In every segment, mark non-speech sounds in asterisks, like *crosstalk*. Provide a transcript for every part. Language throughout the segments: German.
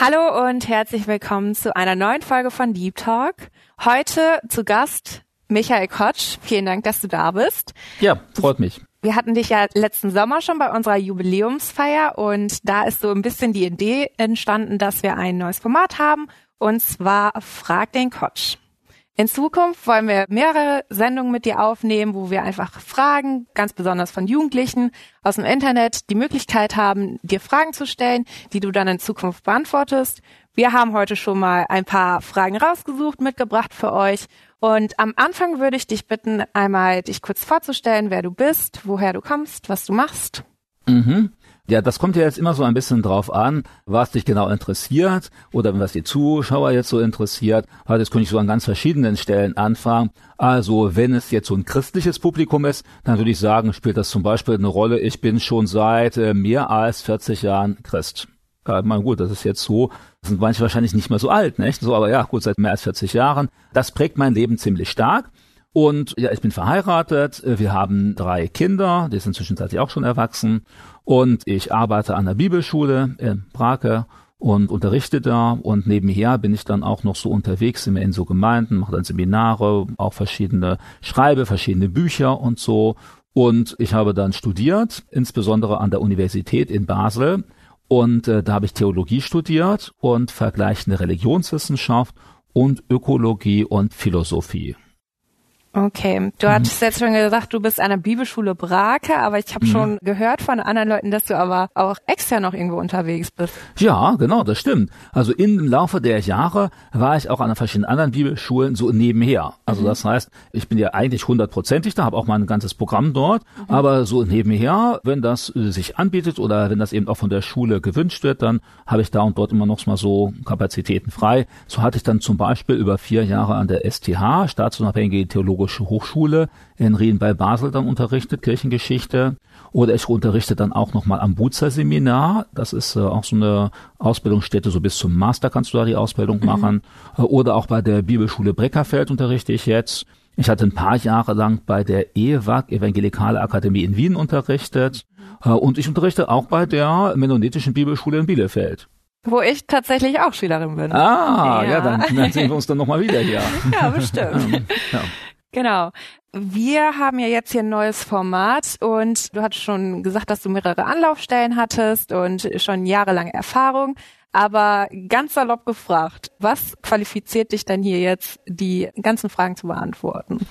Hallo und herzlich willkommen zu einer neuen Folge von Deep Talk. Heute zu Gast Michael Kotsch. Vielen Dank, dass du da bist. Ja, freut mich. Wir hatten dich ja letzten Sommer schon bei unserer Jubiläumsfeier und da ist so ein bisschen die Idee entstanden, dass wir ein neues Format haben und zwar Frag den Kotsch. In Zukunft wollen wir mehrere Sendungen mit dir aufnehmen, wo wir einfach Fragen, ganz besonders von Jugendlichen aus dem Internet, die Möglichkeit haben, dir Fragen zu stellen, die du dann in Zukunft beantwortest. Wir haben heute schon mal ein paar Fragen rausgesucht, mitgebracht für euch. Und am Anfang würde ich dich bitten, einmal dich kurz vorzustellen, wer du bist, woher du kommst, was du machst. Mhm. Ja, das kommt ja jetzt immer so ein bisschen drauf an, was dich genau interessiert oder was die Zuschauer jetzt so interessiert. Also jetzt könnte ich so an ganz verschiedenen Stellen anfangen. Also wenn es jetzt so ein christliches Publikum ist, dann würde ich sagen, spielt das zum Beispiel eine Rolle. Ich bin schon seit äh, mehr als 40 Jahren Christ. Ja, mal gut, das ist jetzt so, sind manche wahrscheinlich nicht mehr so alt, nicht? So, aber ja, gut, seit mehr als 40 Jahren. Das prägt mein Leben ziemlich stark. Und ja, ich bin verheiratet, wir haben drei Kinder, die sind zwischenzeitlich auch schon erwachsen. Und ich arbeite an der Bibelschule in Brake und unterrichte da. Und nebenher bin ich dann auch noch so unterwegs immer in so Gemeinden, mache dann Seminare, auch verschiedene, schreibe verschiedene Bücher und so. Und ich habe dann studiert, insbesondere an der Universität in Basel. Und äh, da habe ich Theologie studiert und vergleichende Religionswissenschaft und Ökologie und Philosophie. Okay, du mhm. hattest jetzt schon gesagt, du bist an der Bibelschule Brake, aber ich habe mhm. schon gehört von anderen Leuten, dass du aber auch extra noch irgendwo unterwegs bist. Ja, genau, das stimmt. Also im Laufe der Jahre war ich auch an verschiedenen anderen Bibelschulen so nebenher. Also mhm. das heißt, ich bin ja eigentlich hundertprozentig da, habe auch mein ganzes Programm dort, mhm. aber so nebenher, wenn das äh, sich anbietet oder wenn das eben auch von der Schule gewünscht wird, dann habe ich da und dort immer noch mal so Kapazitäten frei. So hatte ich dann zum Beispiel über vier Jahre an der STH, Staatsunabhängige Theologische Theologische Hochschule in Rien bei Basel dann unterrichtet, Kirchengeschichte. Oder ich unterrichte dann auch nochmal am Buzer Seminar. Das ist äh, auch so eine Ausbildungsstätte, so bis zum Master kannst du da die Ausbildung mhm. machen. Äh, oder auch bei der Bibelschule Breckerfeld unterrichte ich jetzt. Ich hatte ein paar Jahre lang bei der EWAG, Evangelikale Akademie in Wien unterrichtet. Äh, und ich unterrichte auch bei der Mennonitischen Bibelschule in Bielefeld. Wo ich tatsächlich auch Schülerin bin. Ah, ja, ja dann, dann sehen wir uns dann nochmal wieder hier. *laughs* Ja, bestimmt. *laughs* ja. Genau. Wir haben ja jetzt hier ein neues Format und du hattest schon gesagt, dass du mehrere Anlaufstellen hattest und schon jahrelange Erfahrung. Aber ganz salopp gefragt, was qualifiziert dich denn hier jetzt, die ganzen Fragen zu beantworten?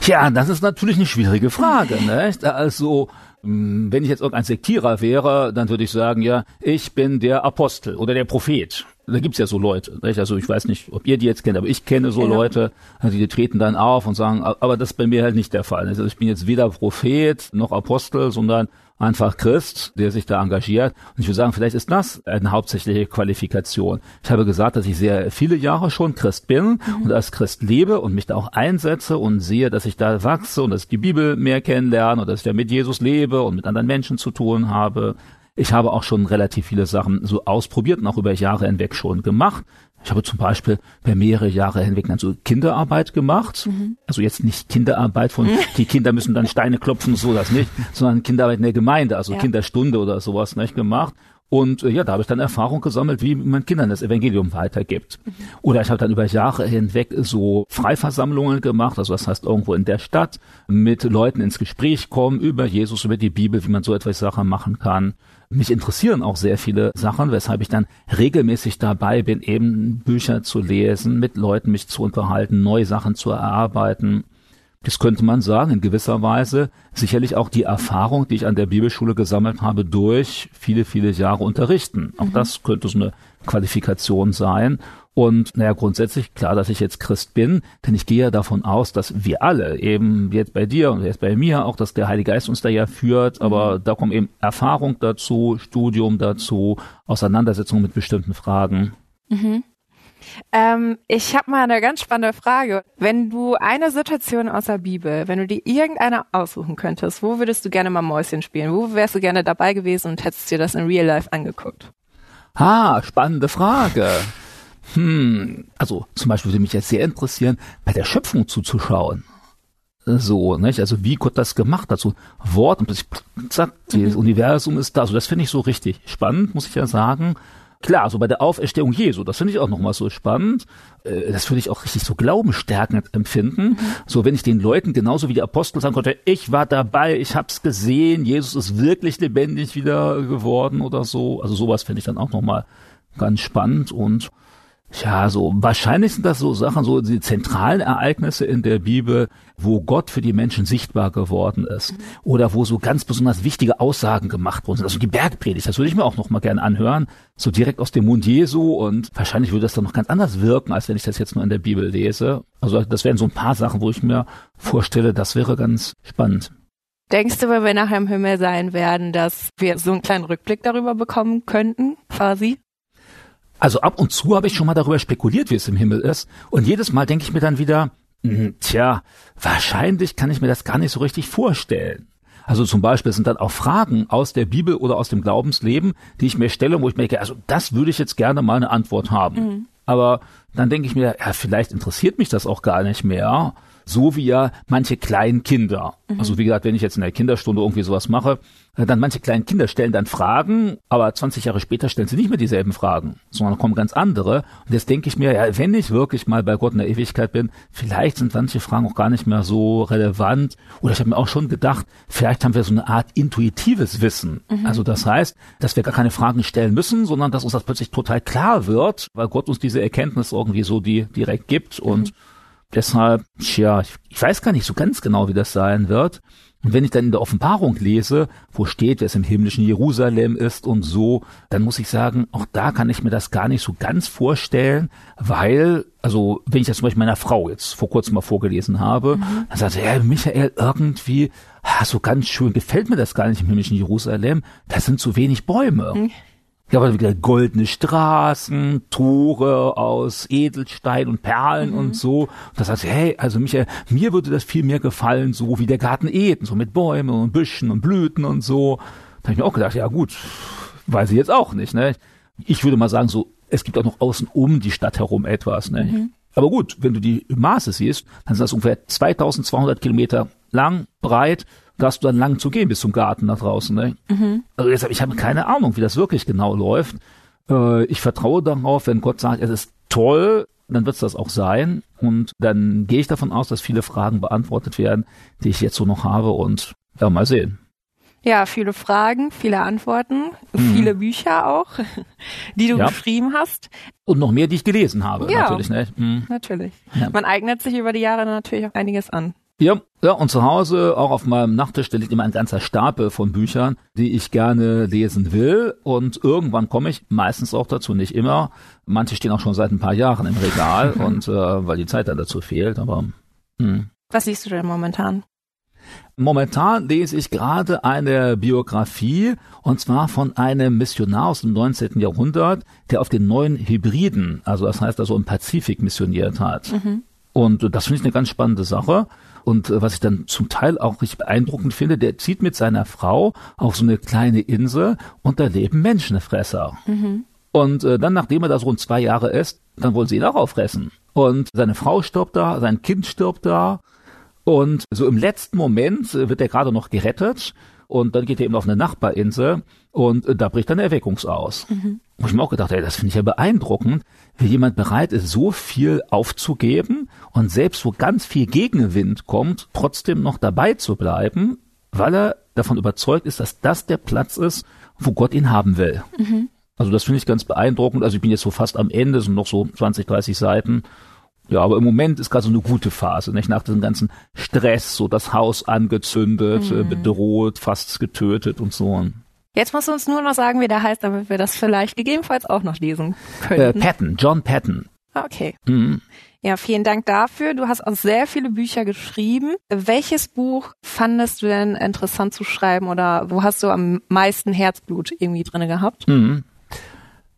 Ja, das ist natürlich eine schwierige Frage. *laughs* Ne? Also hm, wenn ich jetzt irgendein Sektierer wäre, dann würde ich sagen, ja, ich bin der Apostel oder der Prophet da gibt's ja so Leute. Nicht? Also ich weiß nicht, ob ihr die jetzt kennt, aber ich kenne so ja. Leute, also die treten dann auf und sagen, aber das ist bei mir halt nicht der Fall. Also ich bin jetzt weder Prophet noch Apostel, sondern einfach Christ, der sich da engagiert. Und ich würde sagen, vielleicht ist das eine hauptsächliche Qualifikation. Ich habe gesagt, dass ich sehr viele Jahre schon Christ bin mhm. und als Christ lebe und mich da auch einsetze und sehe, dass ich da wachse und dass ich die Bibel mehr kennenlerne und dass ich da mit Jesus lebe und mit anderen Menschen zu tun habe. Ich habe auch schon relativ viele Sachen so ausprobiert und auch über Jahre hinweg schon gemacht. Ich habe zum Beispiel per mehrere Jahre hinweg dann so Kinderarbeit gemacht. Mhm. Also jetzt nicht Kinderarbeit von, mhm. die Kinder müssen dann Steine klopfen, so das nicht, *laughs* sondern Kinderarbeit in der Gemeinde, also ja. Kinderstunde oder sowas nicht gemacht. Und äh, ja, da habe ich dann Erfahrung gesammelt, wie man Kindern das Evangelium weitergibt. Mhm. Oder ich habe dann über Jahre hinweg so Freiversammlungen gemacht, also das heißt irgendwo in der Stadt mit Leuten ins Gespräch kommen über Jesus, über die Bibel, wie man so etwas Sachen machen kann. Mich interessieren auch sehr viele Sachen, weshalb ich dann regelmäßig dabei bin, eben Bücher zu lesen, mit Leuten mich zu unterhalten, neue Sachen zu erarbeiten. Das könnte man sagen, in gewisser Weise sicherlich auch die Erfahrung, die ich an der Bibelschule gesammelt habe, durch viele, viele Jahre unterrichten. Auch mhm. das könnte so eine Qualifikation sein. Und naja, grundsätzlich klar, dass ich jetzt Christ bin, denn ich gehe ja davon aus, dass wir alle, eben jetzt bei dir und jetzt bei mir auch, dass der Heilige Geist uns da ja führt, aber mhm. da kommt eben Erfahrung dazu, Studium dazu, Auseinandersetzung mit bestimmten Fragen. Mhm. Ähm, ich habe mal eine ganz spannende Frage. Wenn du eine Situation aus der Bibel, wenn du dir irgendeine aussuchen könntest, wo würdest du gerne mal Mäuschen spielen? Wo wärst du gerne dabei gewesen und hättest dir das in Real Life angeguckt? Ah, spannende Frage. Hm, also zum Beispiel würde mich jetzt sehr interessieren, bei der Schöpfung zuzuschauen. So, nicht? Also wie Gott das gemacht hat, so Wort und plötzlich zack, das mhm. Universum ist da. Also das finde ich so richtig spannend, muss ich ja sagen. Klar, so bei der Auferstehung Jesu, das finde ich auch nochmal so spannend. Äh, das würde ich auch richtig so glaubenstärkend empfinden. Mhm. So, wenn ich den Leuten genauso wie die Apostel sagen konnte, ich war dabei, ich hab's gesehen, Jesus ist wirklich lebendig wieder geworden oder so. Also sowas finde ich dann auch nochmal ganz spannend und ja, so wahrscheinlich sind das so Sachen, so die zentralen Ereignisse in der Bibel, wo Gott für die Menschen sichtbar geworden ist oder wo so ganz besonders wichtige Aussagen gemacht worden sind. Also die Bergpredigt, das würde ich mir auch noch mal gerne anhören, so direkt aus dem Mund Jesu und wahrscheinlich würde das dann noch ganz anders wirken, als wenn ich das jetzt nur in der Bibel lese. Also das wären so ein paar Sachen, wo ich mir vorstelle, das wäre ganz spannend. Denkst du, wenn wir nachher im Himmel sein werden, dass wir so einen kleinen Rückblick darüber bekommen könnten, quasi? Also ab und zu habe ich schon mal darüber spekuliert, wie es im Himmel ist. Und jedes Mal denke ich mir dann wieder, hm, tja, wahrscheinlich kann ich mir das gar nicht so richtig vorstellen. Also zum Beispiel sind dann auch Fragen aus der Bibel oder aus dem Glaubensleben, die ich mir stelle, wo ich mir denke, also das würde ich jetzt gerne mal eine Antwort haben. Mhm. Aber dann denke ich mir, ja, vielleicht interessiert mich das auch gar nicht mehr so wie ja manche kleinen Kinder. Mhm. Also wie gesagt, wenn ich jetzt in der Kinderstunde irgendwie sowas mache, dann manche kleinen Kinder stellen dann Fragen, aber 20 Jahre später stellen sie nicht mehr dieselben Fragen, sondern kommen ganz andere. Und jetzt denke ich mir, ja, wenn ich wirklich mal bei Gott in der Ewigkeit bin, vielleicht sind manche Fragen auch gar nicht mehr so relevant. Oder ich habe mir auch schon gedacht, vielleicht haben wir so eine Art intuitives Wissen. Mhm. Also das heißt, dass wir gar keine Fragen stellen müssen, sondern dass uns das plötzlich total klar wird, weil Gott uns diese Erkenntnis irgendwie so die direkt gibt und mhm Deshalb, tja, ich weiß gar nicht so ganz genau, wie das sein wird. Und wenn ich dann in der Offenbarung lese, wo steht, wer es im himmlischen Jerusalem ist und so, dann muss ich sagen, auch da kann ich mir das gar nicht so ganz vorstellen, weil, also wenn ich das zum Beispiel meiner Frau jetzt vor kurzem mal vorgelesen habe, mhm. dann sagt sie, ja, Michael, irgendwie, so ganz schön gefällt mir das gar nicht im himmlischen Jerusalem, da sind zu wenig Bäume. Mhm. Ja, aber wieder goldene Straßen, Tore aus Edelstein und Perlen mhm. und so. Und das heißt, hey, also Michael, mir würde das viel mehr gefallen, so wie der Garten Eden, so mit Bäumen und Büschen und Blüten und so. Da habe ich mir auch gedacht, ja gut, weiß ich jetzt auch nicht, ne? Ich würde mal sagen, so, es gibt auch noch außen um die Stadt herum etwas, ne? Mhm. Aber gut, wenn du die Maße siehst, dann sind das ungefähr 2200 Kilometer lang, breit, da hast du dann lang zu gehen bis zum Garten nach draußen. Ne? Mhm. Also deshalb, ich habe keine Ahnung, wie das wirklich genau läuft. Äh, ich vertraue darauf, wenn Gott sagt, es ist toll, dann wird es das auch sein. Und dann gehe ich davon aus, dass viele Fragen beantwortet werden, die ich jetzt so noch habe. Und ja, mal sehen. Ja, viele Fragen, viele Antworten, mhm. viele Bücher auch, *laughs* die du ja. geschrieben hast. Und noch mehr, die ich gelesen habe, ja, natürlich. Ne? Mhm. Natürlich. Ja. Man eignet sich über die Jahre natürlich auch einiges an. Ja, ja, und zu Hause, auch auf meinem Nachttisch, da liegt immer ein ganzer Stapel von Büchern, die ich gerne lesen will. Und irgendwann komme ich, meistens auch dazu, nicht immer. Manche stehen auch schon seit ein paar Jahren im Regal *laughs* und äh, weil die Zeit dann dazu fehlt. Aber mh. Hm. was liest du denn momentan? Momentan lese ich gerade eine Biografie und zwar von einem Missionar aus dem 19. Jahrhundert, der auf den neuen Hybriden, also das heißt also im Pazifik missioniert hat. Mhm. Und das finde ich eine ganz spannende Sache. Und äh, was ich dann zum Teil auch richtig beeindruckend finde, der zieht mit seiner Frau auf so eine kleine Insel und da leben Menschenfresser. Mhm. Und äh, dann, nachdem er da so rund zwei Jahre ist, dann wollen sie ihn auch auffressen. Und seine Frau stirbt da, sein Kind stirbt da. Und so im letzten Moment äh, wird er gerade noch gerettet. Und dann geht er eben auf eine Nachbarinsel und äh, da bricht dann Erweckungs aus. Mhm. Wo ich mir auch gedacht, ey, das finde ich ja beeindruckend, wie jemand bereit ist, so viel aufzugeben und selbst wo ganz viel Gegenwind kommt, trotzdem noch dabei zu bleiben, weil er davon überzeugt ist, dass das der Platz ist, wo Gott ihn haben will. Mhm. Also das finde ich ganz beeindruckend. Also ich bin jetzt so fast am Ende, sind noch so 20, 30 Seiten. Ja, aber im Moment ist gerade so eine gute Phase, nicht? Nach diesem ganzen Stress, so das Haus angezündet, mhm. bedroht, fast getötet und so. Jetzt musst du uns nur noch sagen, wie der heißt, damit wir das vielleicht gegebenenfalls auch noch lesen können. Äh, Patton, John Patton. Okay. Mhm. Ja, vielen Dank dafür. Du hast auch sehr viele Bücher geschrieben. Welches Buch fandest du denn interessant zu schreiben oder wo hast du am meisten Herzblut irgendwie drin gehabt? Mhm.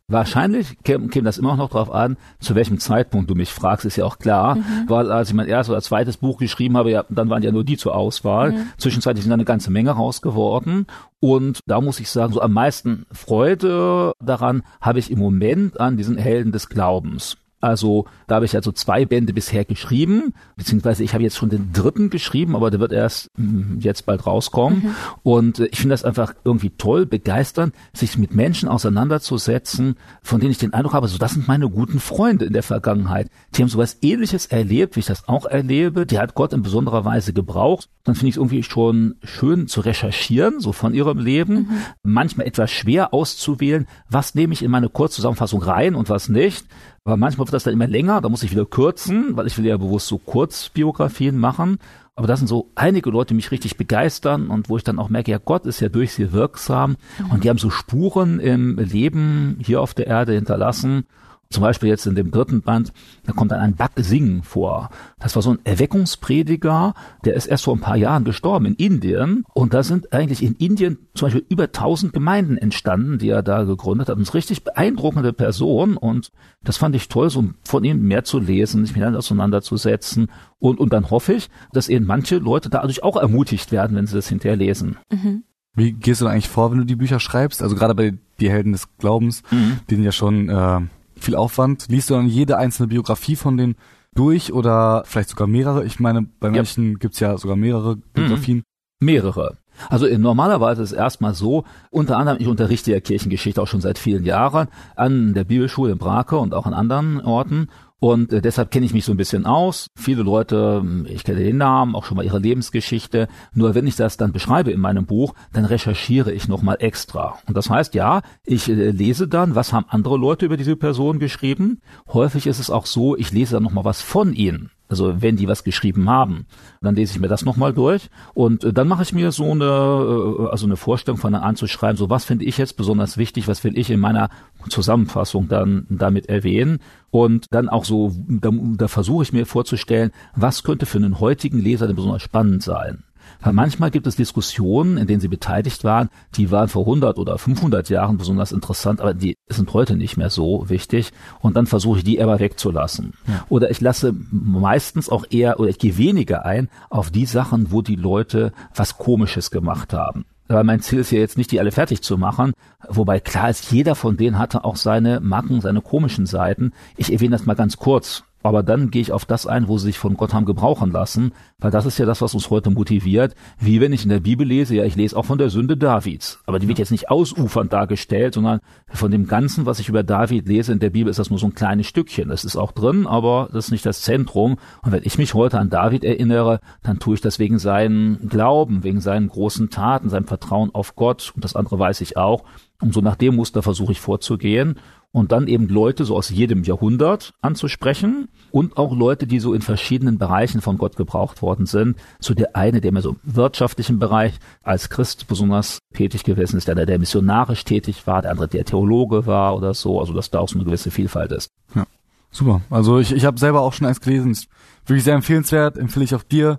Wahrscheinlich käme, käme das immer noch darauf an, zu welchem Zeitpunkt du mich fragst, ist ja auch klar. Mhm. Weil als ich mein erstes oder zweites Buch geschrieben habe, ja, dann waren ja nur die zur Auswahl. Mhm. Zwischenzeitlich sind eine ganze Menge raus geworden. Und da muss ich sagen, so am meisten Freude daran habe ich im Moment an diesen Helden des Glaubens. Also da habe ich also zwei Bände bisher geschrieben, beziehungsweise ich habe jetzt schon den dritten geschrieben, aber der wird erst hm, jetzt bald rauskommen. Mhm. Und äh, ich finde das einfach irgendwie toll, begeisternd, sich mit Menschen auseinanderzusetzen, von denen ich den Eindruck habe, so das sind meine guten Freunde in der Vergangenheit. Die haben sowas ähnliches erlebt, wie ich das auch erlebe. Die hat Gott in besonderer Weise gebraucht. Dann finde ich es irgendwie schon schön zu recherchieren, so von ihrem Leben. Mhm. Manchmal etwas schwer auszuwählen, was nehme ich in meine Kurzzusammenfassung rein und was nicht. Aber manchmal wird das dann immer länger, da muss ich wieder kürzen, weil ich will ja bewusst so Kurzbiografien machen. Aber das sind so einige Leute, die mich richtig begeistern und wo ich dann auch merke, ja, Gott ist ja durch sie wirksam mhm. und die haben so Spuren im Leben hier auf der Erde hinterlassen zum Beispiel jetzt in dem dritten Band, da kommt dann ein Singh vor. Das war so ein Erweckungsprediger, der ist erst vor ein paar Jahren gestorben in Indien. Und da sind eigentlich in Indien zum Beispiel über tausend Gemeinden entstanden, die er da gegründet hat. Und es ist richtig beeindruckende Person. Und das fand ich toll, so von ihm mehr zu lesen, sich mit ihm auseinanderzusetzen. Und, und dann hoffe ich, dass eben manche Leute dadurch auch ermutigt werden, wenn sie das hinterher lesen. Mhm. Wie gehst du da eigentlich vor, wenn du die Bücher schreibst? Also gerade bei die Helden des Glaubens, mhm. die sind ja schon äh, viel Aufwand. Liest du dann jede einzelne Biografie von denen durch oder vielleicht sogar mehrere? Ich meine, bei manchen ja. gibt's ja sogar mehrere Biografien. Mhm. Mehrere. Also in, normalerweise ist es erstmal so, unter anderem, ich unterrichte ja Kirchengeschichte auch schon seit vielen Jahren an der Bibelschule in Brake und auch an anderen Orten. Und äh, deshalb kenne ich mich so ein bisschen aus. Viele Leute, hm, ich kenne den Namen, auch schon mal ihre Lebensgeschichte. Nur wenn ich das dann beschreibe in meinem Buch, dann recherchiere ich nochmal extra. Und das heißt, ja, ich äh, lese dann, was haben andere Leute über diese Person geschrieben. Häufig ist es auch so, ich lese dann nochmal was von ihnen. Also wenn die was geschrieben haben, dann lese ich mir das nochmal durch und äh, dann mache ich mir so eine, äh, also eine Vorstellung von anzuschreiben, so was finde ich jetzt besonders wichtig, was will ich in meiner Zusammenfassung dann damit erwähnen und dann auch so, da, da versuche ich mir vorzustellen, was könnte für einen heutigen Leser denn besonders spannend sein. Weil manchmal gibt es Diskussionen, in denen sie beteiligt waren, die waren vor 100 oder 500 Jahren besonders interessant, aber die sind heute nicht mehr so wichtig. Und dann versuche ich die aber wegzulassen. Ja. Oder ich lasse meistens auch eher, oder ich gehe weniger ein auf die Sachen, wo die Leute was Komisches gemacht haben. Weil mein Ziel ist ja jetzt nicht, die alle fertig zu machen. Wobei klar ist, jeder von denen hatte auch seine Macken, seine komischen Seiten. Ich erwähne das mal ganz kurz. Aber dann gehe ich auf das ein, wo sie sich von Gott haben gebrauchen lassen, weil das ist ja das, was uns heute motiviert. Wie wenn ich in der Bibel lese, ja, ich lese auch von der Sünde Davids. Aber die wird jetzt nicht ausufernd dargestellt, sondern von dem Ganzen, was ich über David lese in der Bibel, ist das nur so ein kleines Stückchen. Das ist auch drin, aber das ist nicht das Zentrum. Und wenn ich mich heute an David erinnere, dann tue ich das wegen seinen Glauben, wegen seinen großen Taten, seinem Vertrauen auf Gott. Und das andere weiß ich auch. Und so nach dem Muster versuche ich vorzugehen und dann eben Leute so aus jedem Jahrhundert anzusprechen und auch Leute, die so in verschiedenen Bereichen von Gott gebraucht worden sind. So der eine, der mehr so im wirtschaftlichen Bereich als Christ besonders tätig gewesen ist, der, der missionarisch tätig war, der andere, der Theologe war oder so, also dass da auch so eine gewisse Vielfalt ist. Ja, super. Also ich, ich habe selber auch schon eins gelesen, ist wirklich sehr empfehlenswert, empfehle ich auch dir,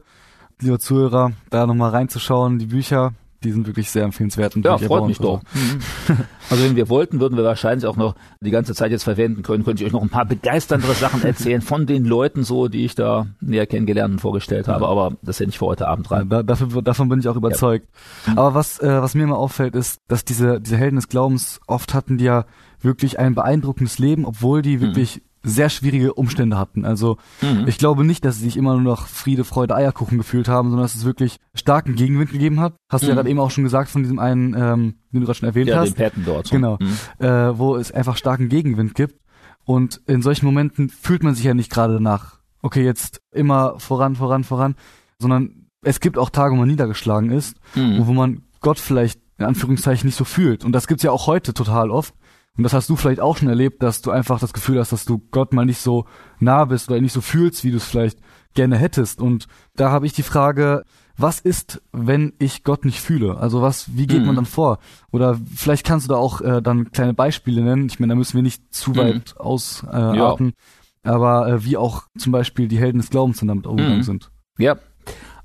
lieber Zuhörer, da nochmal reinzuschauen, die Bücher, die sind wirklich sehr empfehlenswert. Und ja, freut mich doch. Mhm. also wenn wir wollten, würden wir wahrscheinlich auch noch die ganze Zeit jetzt verwenden können, könnte ich euch noch ein paar begeisternde Sachen erzählen von den Leuten so, die ich da näher kennengelernt und vorgestellt habe, aber das ist ja nicht für heute Abend rein. Ja, dafür, davon bin ich auch überzeugt. Ja. Aber was, äh, was mir immer auffällt, ist, dass diese, diese Helden des Glaubens oft hatten die ja wirklich ein beeindruckendes Leben, obwohl die mhm. wirklich mhm sehr schwierige Umstände hatten. Also mhm. ich glaube nicht, dass sie sich immer nur noch Friede, Freude, Eierkuchen gefühlt haben, sondern dass es wirklich starken Gegenwind gegeben hat. Hast mhm. du ja mhm. gerade eben auch schon gesagt von diesem einen, ähm, den du gerade schon erwähnt ja, hast. Den Patton dort. Genau. Mhm. Äh, wo es einfach starken Gegenwind gibt. Und in solchen Momenten fühlt man sich ja nicht gerade nach, okay, jetzt immer voran, voran, voran, sondern es gibt auch Tage, wo man niedergeschlagen ist, mhm. wo man Gott vielleicht in Anführungszeichen nicht so fühlt. Und das gibt's ja auch heute total oft. Und das hast du vielleicht auch schon erlebt, dass du einfach das Gefühl hast, dass du Gott mal nicht so nah bist oder nicht so fühlst, wie du es vielleicht gerne hättest. Und da habe ich die Frage, was ist, wenn ich Gott nicht fühle? Also was, wie geht mhm. man dann vor? Oder vielleicht kannst du da auch äh, dann kleine Beispiele nennen. Ich meine, da müssen wir nicht zu mhm. weit ausarten. Äh, ja. Aber äh, wie auch zum Beispiel die Helden des Glaubens dann damit umgegangen mhm. sind. Ja.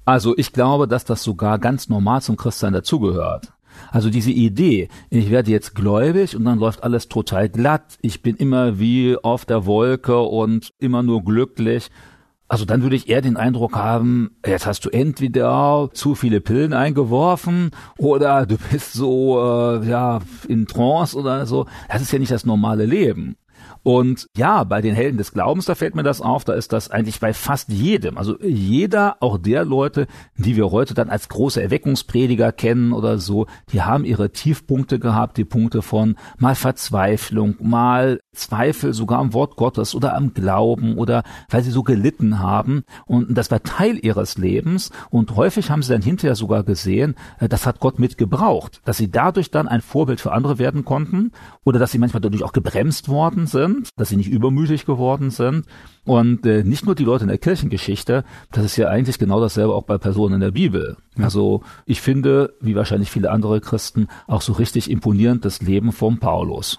Also ich glaube, dass das sogar ganz normal zum Christsein dazugehört. Also diese Idee, ich werde jetzt gläubig und dann läuft alles total glatt, ich bin immer wie auf der Wolke und immer nur glücklich. Also dann würde ich eher den Eindruck haben, jetzt hast du entweder zu viele Pillen eingeworfen oder du bist so äh, ja in Trance oder so. Das ist ja nicht das normale Leben. Und ja, bei den Helden des Glaubens, da fällt mir das auf, da ist das eigentlich bei fast jedem. Also jeder, auch der Leute, die wir heute dann als große Erweckungsprediger kennen oder so, die haben ihre Tiefpunkte gehabt, die Punkte von mal Verzweiflung, mal Zweifel sogar am Wort Gottes oder am Glauben oder weil sie so gelitten haben. Und das war Teil ihres Lebens. Und häufig haben sie dann hinterher sogar gesehen, äh, das hat Gott mitgebraucht, dass sie dadurch dann ein Vorbild für andere werden konnten oder dass sie manchmal dadurch auch gebremst worden sind, dass sie nicht übermütig geworden sind. Und äh, nicht nur die Leute in der Kirchengeschichte, das ist ja eigentlich genau dasselbe auch bei Personen in der Bibel. Also ich finde, wie wahrscheinlich viele andere Christen, auch so richtig imponierend das Leben vom Paulus.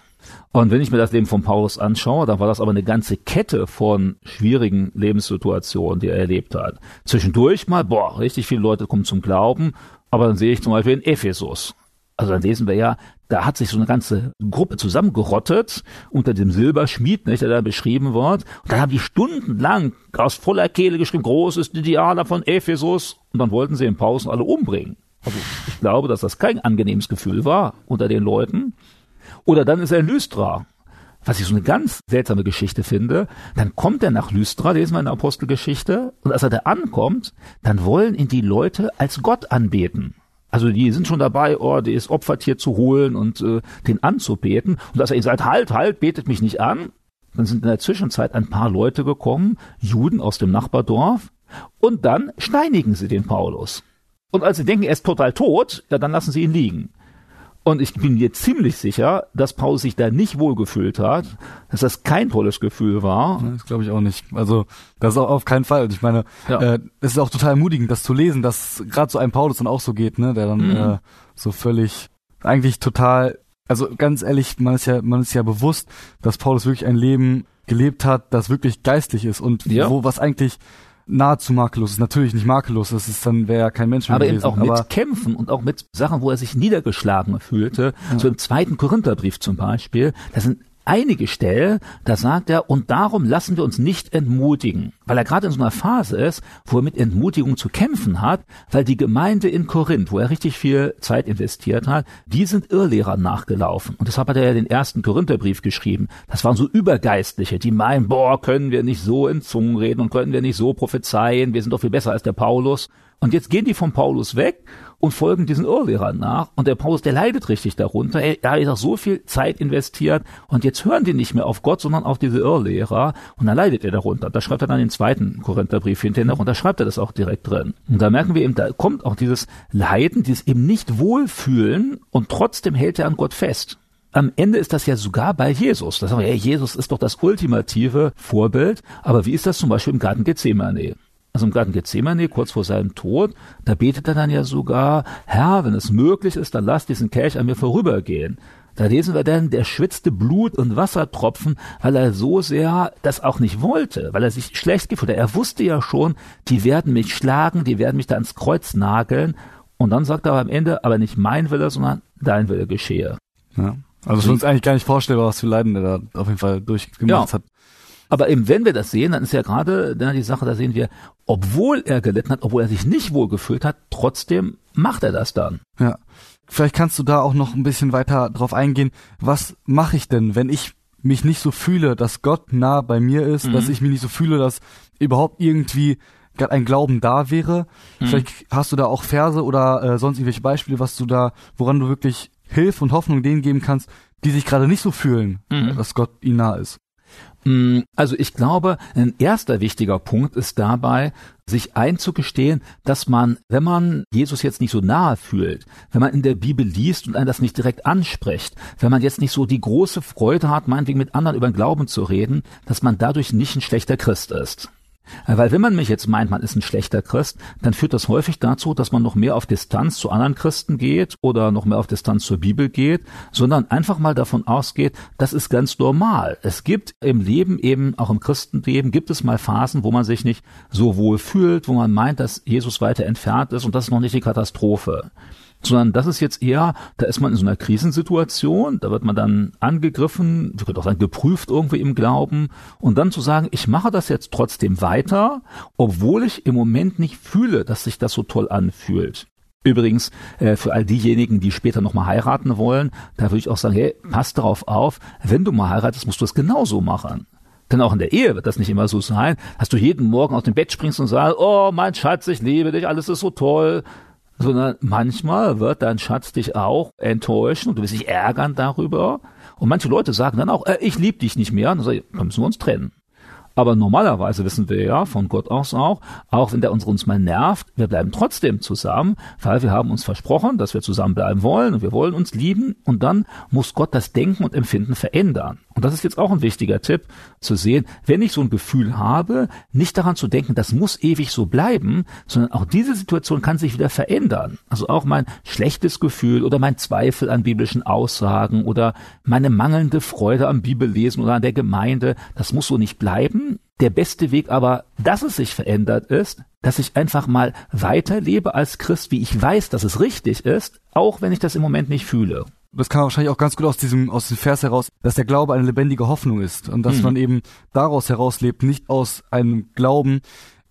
Und wenn ich mir das Leben von Paulus anschaue, dann war das aber eine ganze Kette von schwierigen Lebenssituationen, die er erlebt hat. Zwischendurch mal, boah, richtig viele Leute kommen zum Glauben, aber dann sehe ich zum Beispiel in Ephesus. Also dann lesen wir ja, da hat sich so eine ganze Gruppe zusammengerottet unter dem Silberschmied, nicht, der da beschrieben wird. Und dann haben die stundenlang aus voller Kehle geschrieben, großes Idealer von Ephesus. Und dann wollten sie in Pausen alle umbringen. Also ich glaube, dass das kein angenehmes Gefühl war unter den Leuten. Oder dann ist er in Lystra. Was ich so eine ganz seltsame Geschichte finde, dann kommt er nach Lystra, lesen wir in der Apostelgeschichte, und als er da ankommt, dann wollen ihn die Leute als Gott anbeten. Also die sind schon dabei, oh, das Opfertier zu holen und äh, den anzubeten. Und als er ihnen sagt, halt, halt, betet mich nicht an, dann sind in der Zwischenzeit ein paar Leute gekommen, Juden aus dem Nachbardorf, und dann steinigen sie den Paulus. Und als sie denken, er ist total tot, ja, dann lassen sie ihn liegen. Und ich bin mir ziemlich sicher, dass Paulus sich da nicht wohlgefühlt hat, dass das kein tolles Gefühl war. Das glaube ich auch nicht. Also das ist auch auf keinen Fall. Ich meine, ja. äh, es ist auch total ermutigend, das zu lesen, dass gerade so ein Paulus dann auch so geht, ne, der dann mhm. äh, so völlig eigentlich total, also ganz ehrlich, man ist ja, man ist ja bewusst, dass Paulus wirklich ein Leben gelebt hat, das wirklich geistlich ist und ja. wo was eigentlich nahezu makellos ist. Natürlich nicht makellos, das ist dann wäre ja kein Mensch mehr aber gewesen. Aber eben auch mit Kämpfen und auch mit Sachen, wo er sich niedergeschlagen fühlte. Ja. So im zweiten Korintherbrief zum Beispiel, da sind einige Stellen, da sagt er, und darum lassen wir uns nicht entmutigen, weil er gerade in so einer Phase ist, wo er mit Entmutigung zu kämpfen hat, weil die Gemeinde in Korinth, wo er richtig viel Zeit investiert hat, die sind Irrlehrern nachgelaufen. Und deshalb hat er ja den ersten Korintherbrief geschrieben. Das waren so Übergeistliche, die meinen, boah, können wir nicht so in Zungen reden und können wir nicht so prophezeien, wir sind doch viel besser als der Paulus. Und jetzt gehen die vom Paulus weg und folgen diesen Irrlehrern nach. Und der Paulus, der leidet richtig darunter. Er, er hat so viel Zeit investiert und jetzt hören die nicht mehr auf Gott, sondern auf diese Irrlehrer. Und dann leidet er darunter. Da schreibt er dann den zweiten Korintherbrief hinterher noch und da schreibt er das auch direkt drin. Und da merken wir eben, da kommt auch dieses Leiden, dieses eben nicht wohlfühlen und trotzdem hält er an Gott fest am Ende ist das ja sogar bei Jesus. Da sagen wir, ja, Jesus ist doch das ultimative Vorbild. Aber wie ist das zum Beispiel im Garten Gethsemane? Also im Garten Gethsemane, kurz vor seinem Tod, da betet er dann ja sogar, Herr, wenn es möglich ist, dann lass diesen Kelch an mir vorübergehen. Da lesen wir dann, der schwitzte Blut und Wassertropfen, weil er so sehr das auch nicht wollte, weil er sich schlecht gefühlt hat. Er wusste ja schon, die werden mich schlagen, die werden mich da ans Kreuz nageln. Und dann sagt er aber am Ende, aber nicht mein Wille, sondern dein Wille geschehe. Ja. Also es ist uns eigentlich gar nicht vorstellbar, was für Leiden er da auf jeden Fall durchgemacht ja. hat. Aber eben, wenn wir das sehen, dann ist ja gerade dann die Sache, da sehen wir, obwohl er gelitten hat, obwohl er sich nicht wohl gefühlt hat, trotzdem macht er das dann. Ja. Vielleicht kannst du da auch noch ein bisschen weiter drauf eingehen. Was mache ich denn, wenn ich mich nicht so fühle, dass Gott nah bei mir ist, mhm. dass ich mich nicht so fühle, dass überhaupt irgendwie gerade ein Glauben da wäre. Mhm. Vielleicht hast du da auch Verse oder äh, sonst irgendwelche Beispiele, was du da, woran du wirklich Hilfe und Hoffnung denen geben kannst, die sich gerade nicht so fühlen, mhm. dass Gott ihnen nah ist. Mm, also ich glaube, ein erster wichtiger Punkt ist dabei, sich einzugestehen, dass man, wenn man Jesus jetzt nicht so nahe fühlt, wenn man in der Bibel liest und einen das nicht direkt anspricht, wenn man jetzt nicht so die große Freude hat, meinetwegen mit anderen über den Glauben zu reden, dass man dadurch nicht ein schlechter Christ ist. Weil wenn man mich jetzt meint, man ist ein schlechter Christ, dann führt das häufig dazu, dass man noch mehr auf Distanz zu anderen Christen geht oder noch mehr auf Distanz zur Bibel geht, sondern einfach mal davon ausgeht, das ist ganz normal. Es gibt im Leben eben, auch im Christenleben, gibt es mal Phasen, wo man sich nicht so wohl fühlt, wo man meint, dass Jesus weiter entfernt ist und das ist noch nicht die Katastrophe. Sondern das ist jetzt eher, da ist man in so einer Krisensituation, da wird man dann angegriffen, wir können auch sagen, geprüft irgendwie im Glauben und dann zu sagen, ich mache das jetzt trotzdem weiter, obwohl ich im Moment nicht fühle, dass sich das so toll anfühlt. Übrigens, äh, für all diejenigen, die später nochmal heiraten wollen, da würde ich auch sagen, hey, pass darauf auf, wenn du mal heiratest, musst du es genauso machen. Denn auch in der Ehe wird das nicht immer so sein, dass du jeden Morgen aus dem Bett springst und sagst, oh mein Schatz, ich liebe dich, alles ist so toll sondern manchmal wird dein Schatz dich auch enttäuschen und du wirst dich ärgern darüber. Und manche Leute sagen dann auch, äh, ich liebe dich nicht mehr. Und dann, sag ich, dann müssen wir uns trennen. Aber normalerweise wissen wir ja von Gott aus auch, auch wenn der uns, uns mal nervt, wir bleiben trotzdem zusammen, weil wir haben uns versprochen, dass wir zusammenbleiben wollen und wir wollen uns lieben und dann muss Gott das Denken und Empfinden verändern. Und das ist jetzt auch ein wichtiger Tipp, zu sehen, wenn ich so ein Gefühl habe, nicht daran zu denken, das muss ewig so bleiben, sondern auch diese Situation kann sich wieder verändern. Also auch mein schlechtes Gefühl oder mein Zweifel an biblischen Aussagen oder meine mangelnde Freude am Bibellesen oder an der Gemeinde, das muss so nicht bleiben. Der beste Weg aber, dass es sich verändert ist, dass ich einfach mal weiterlebe als Christ, wie ich weiß, dass es richtig ist, auch wenn ich das im Moment nicht fühle das kam wahrscheinlich auch ganz gut aus diesem, aus dem Vers heraus, dass der Glaube eine lebendige Hoffnung ist und dass mhm. man eben daraus herauslebt, nicht aus einem Glauben.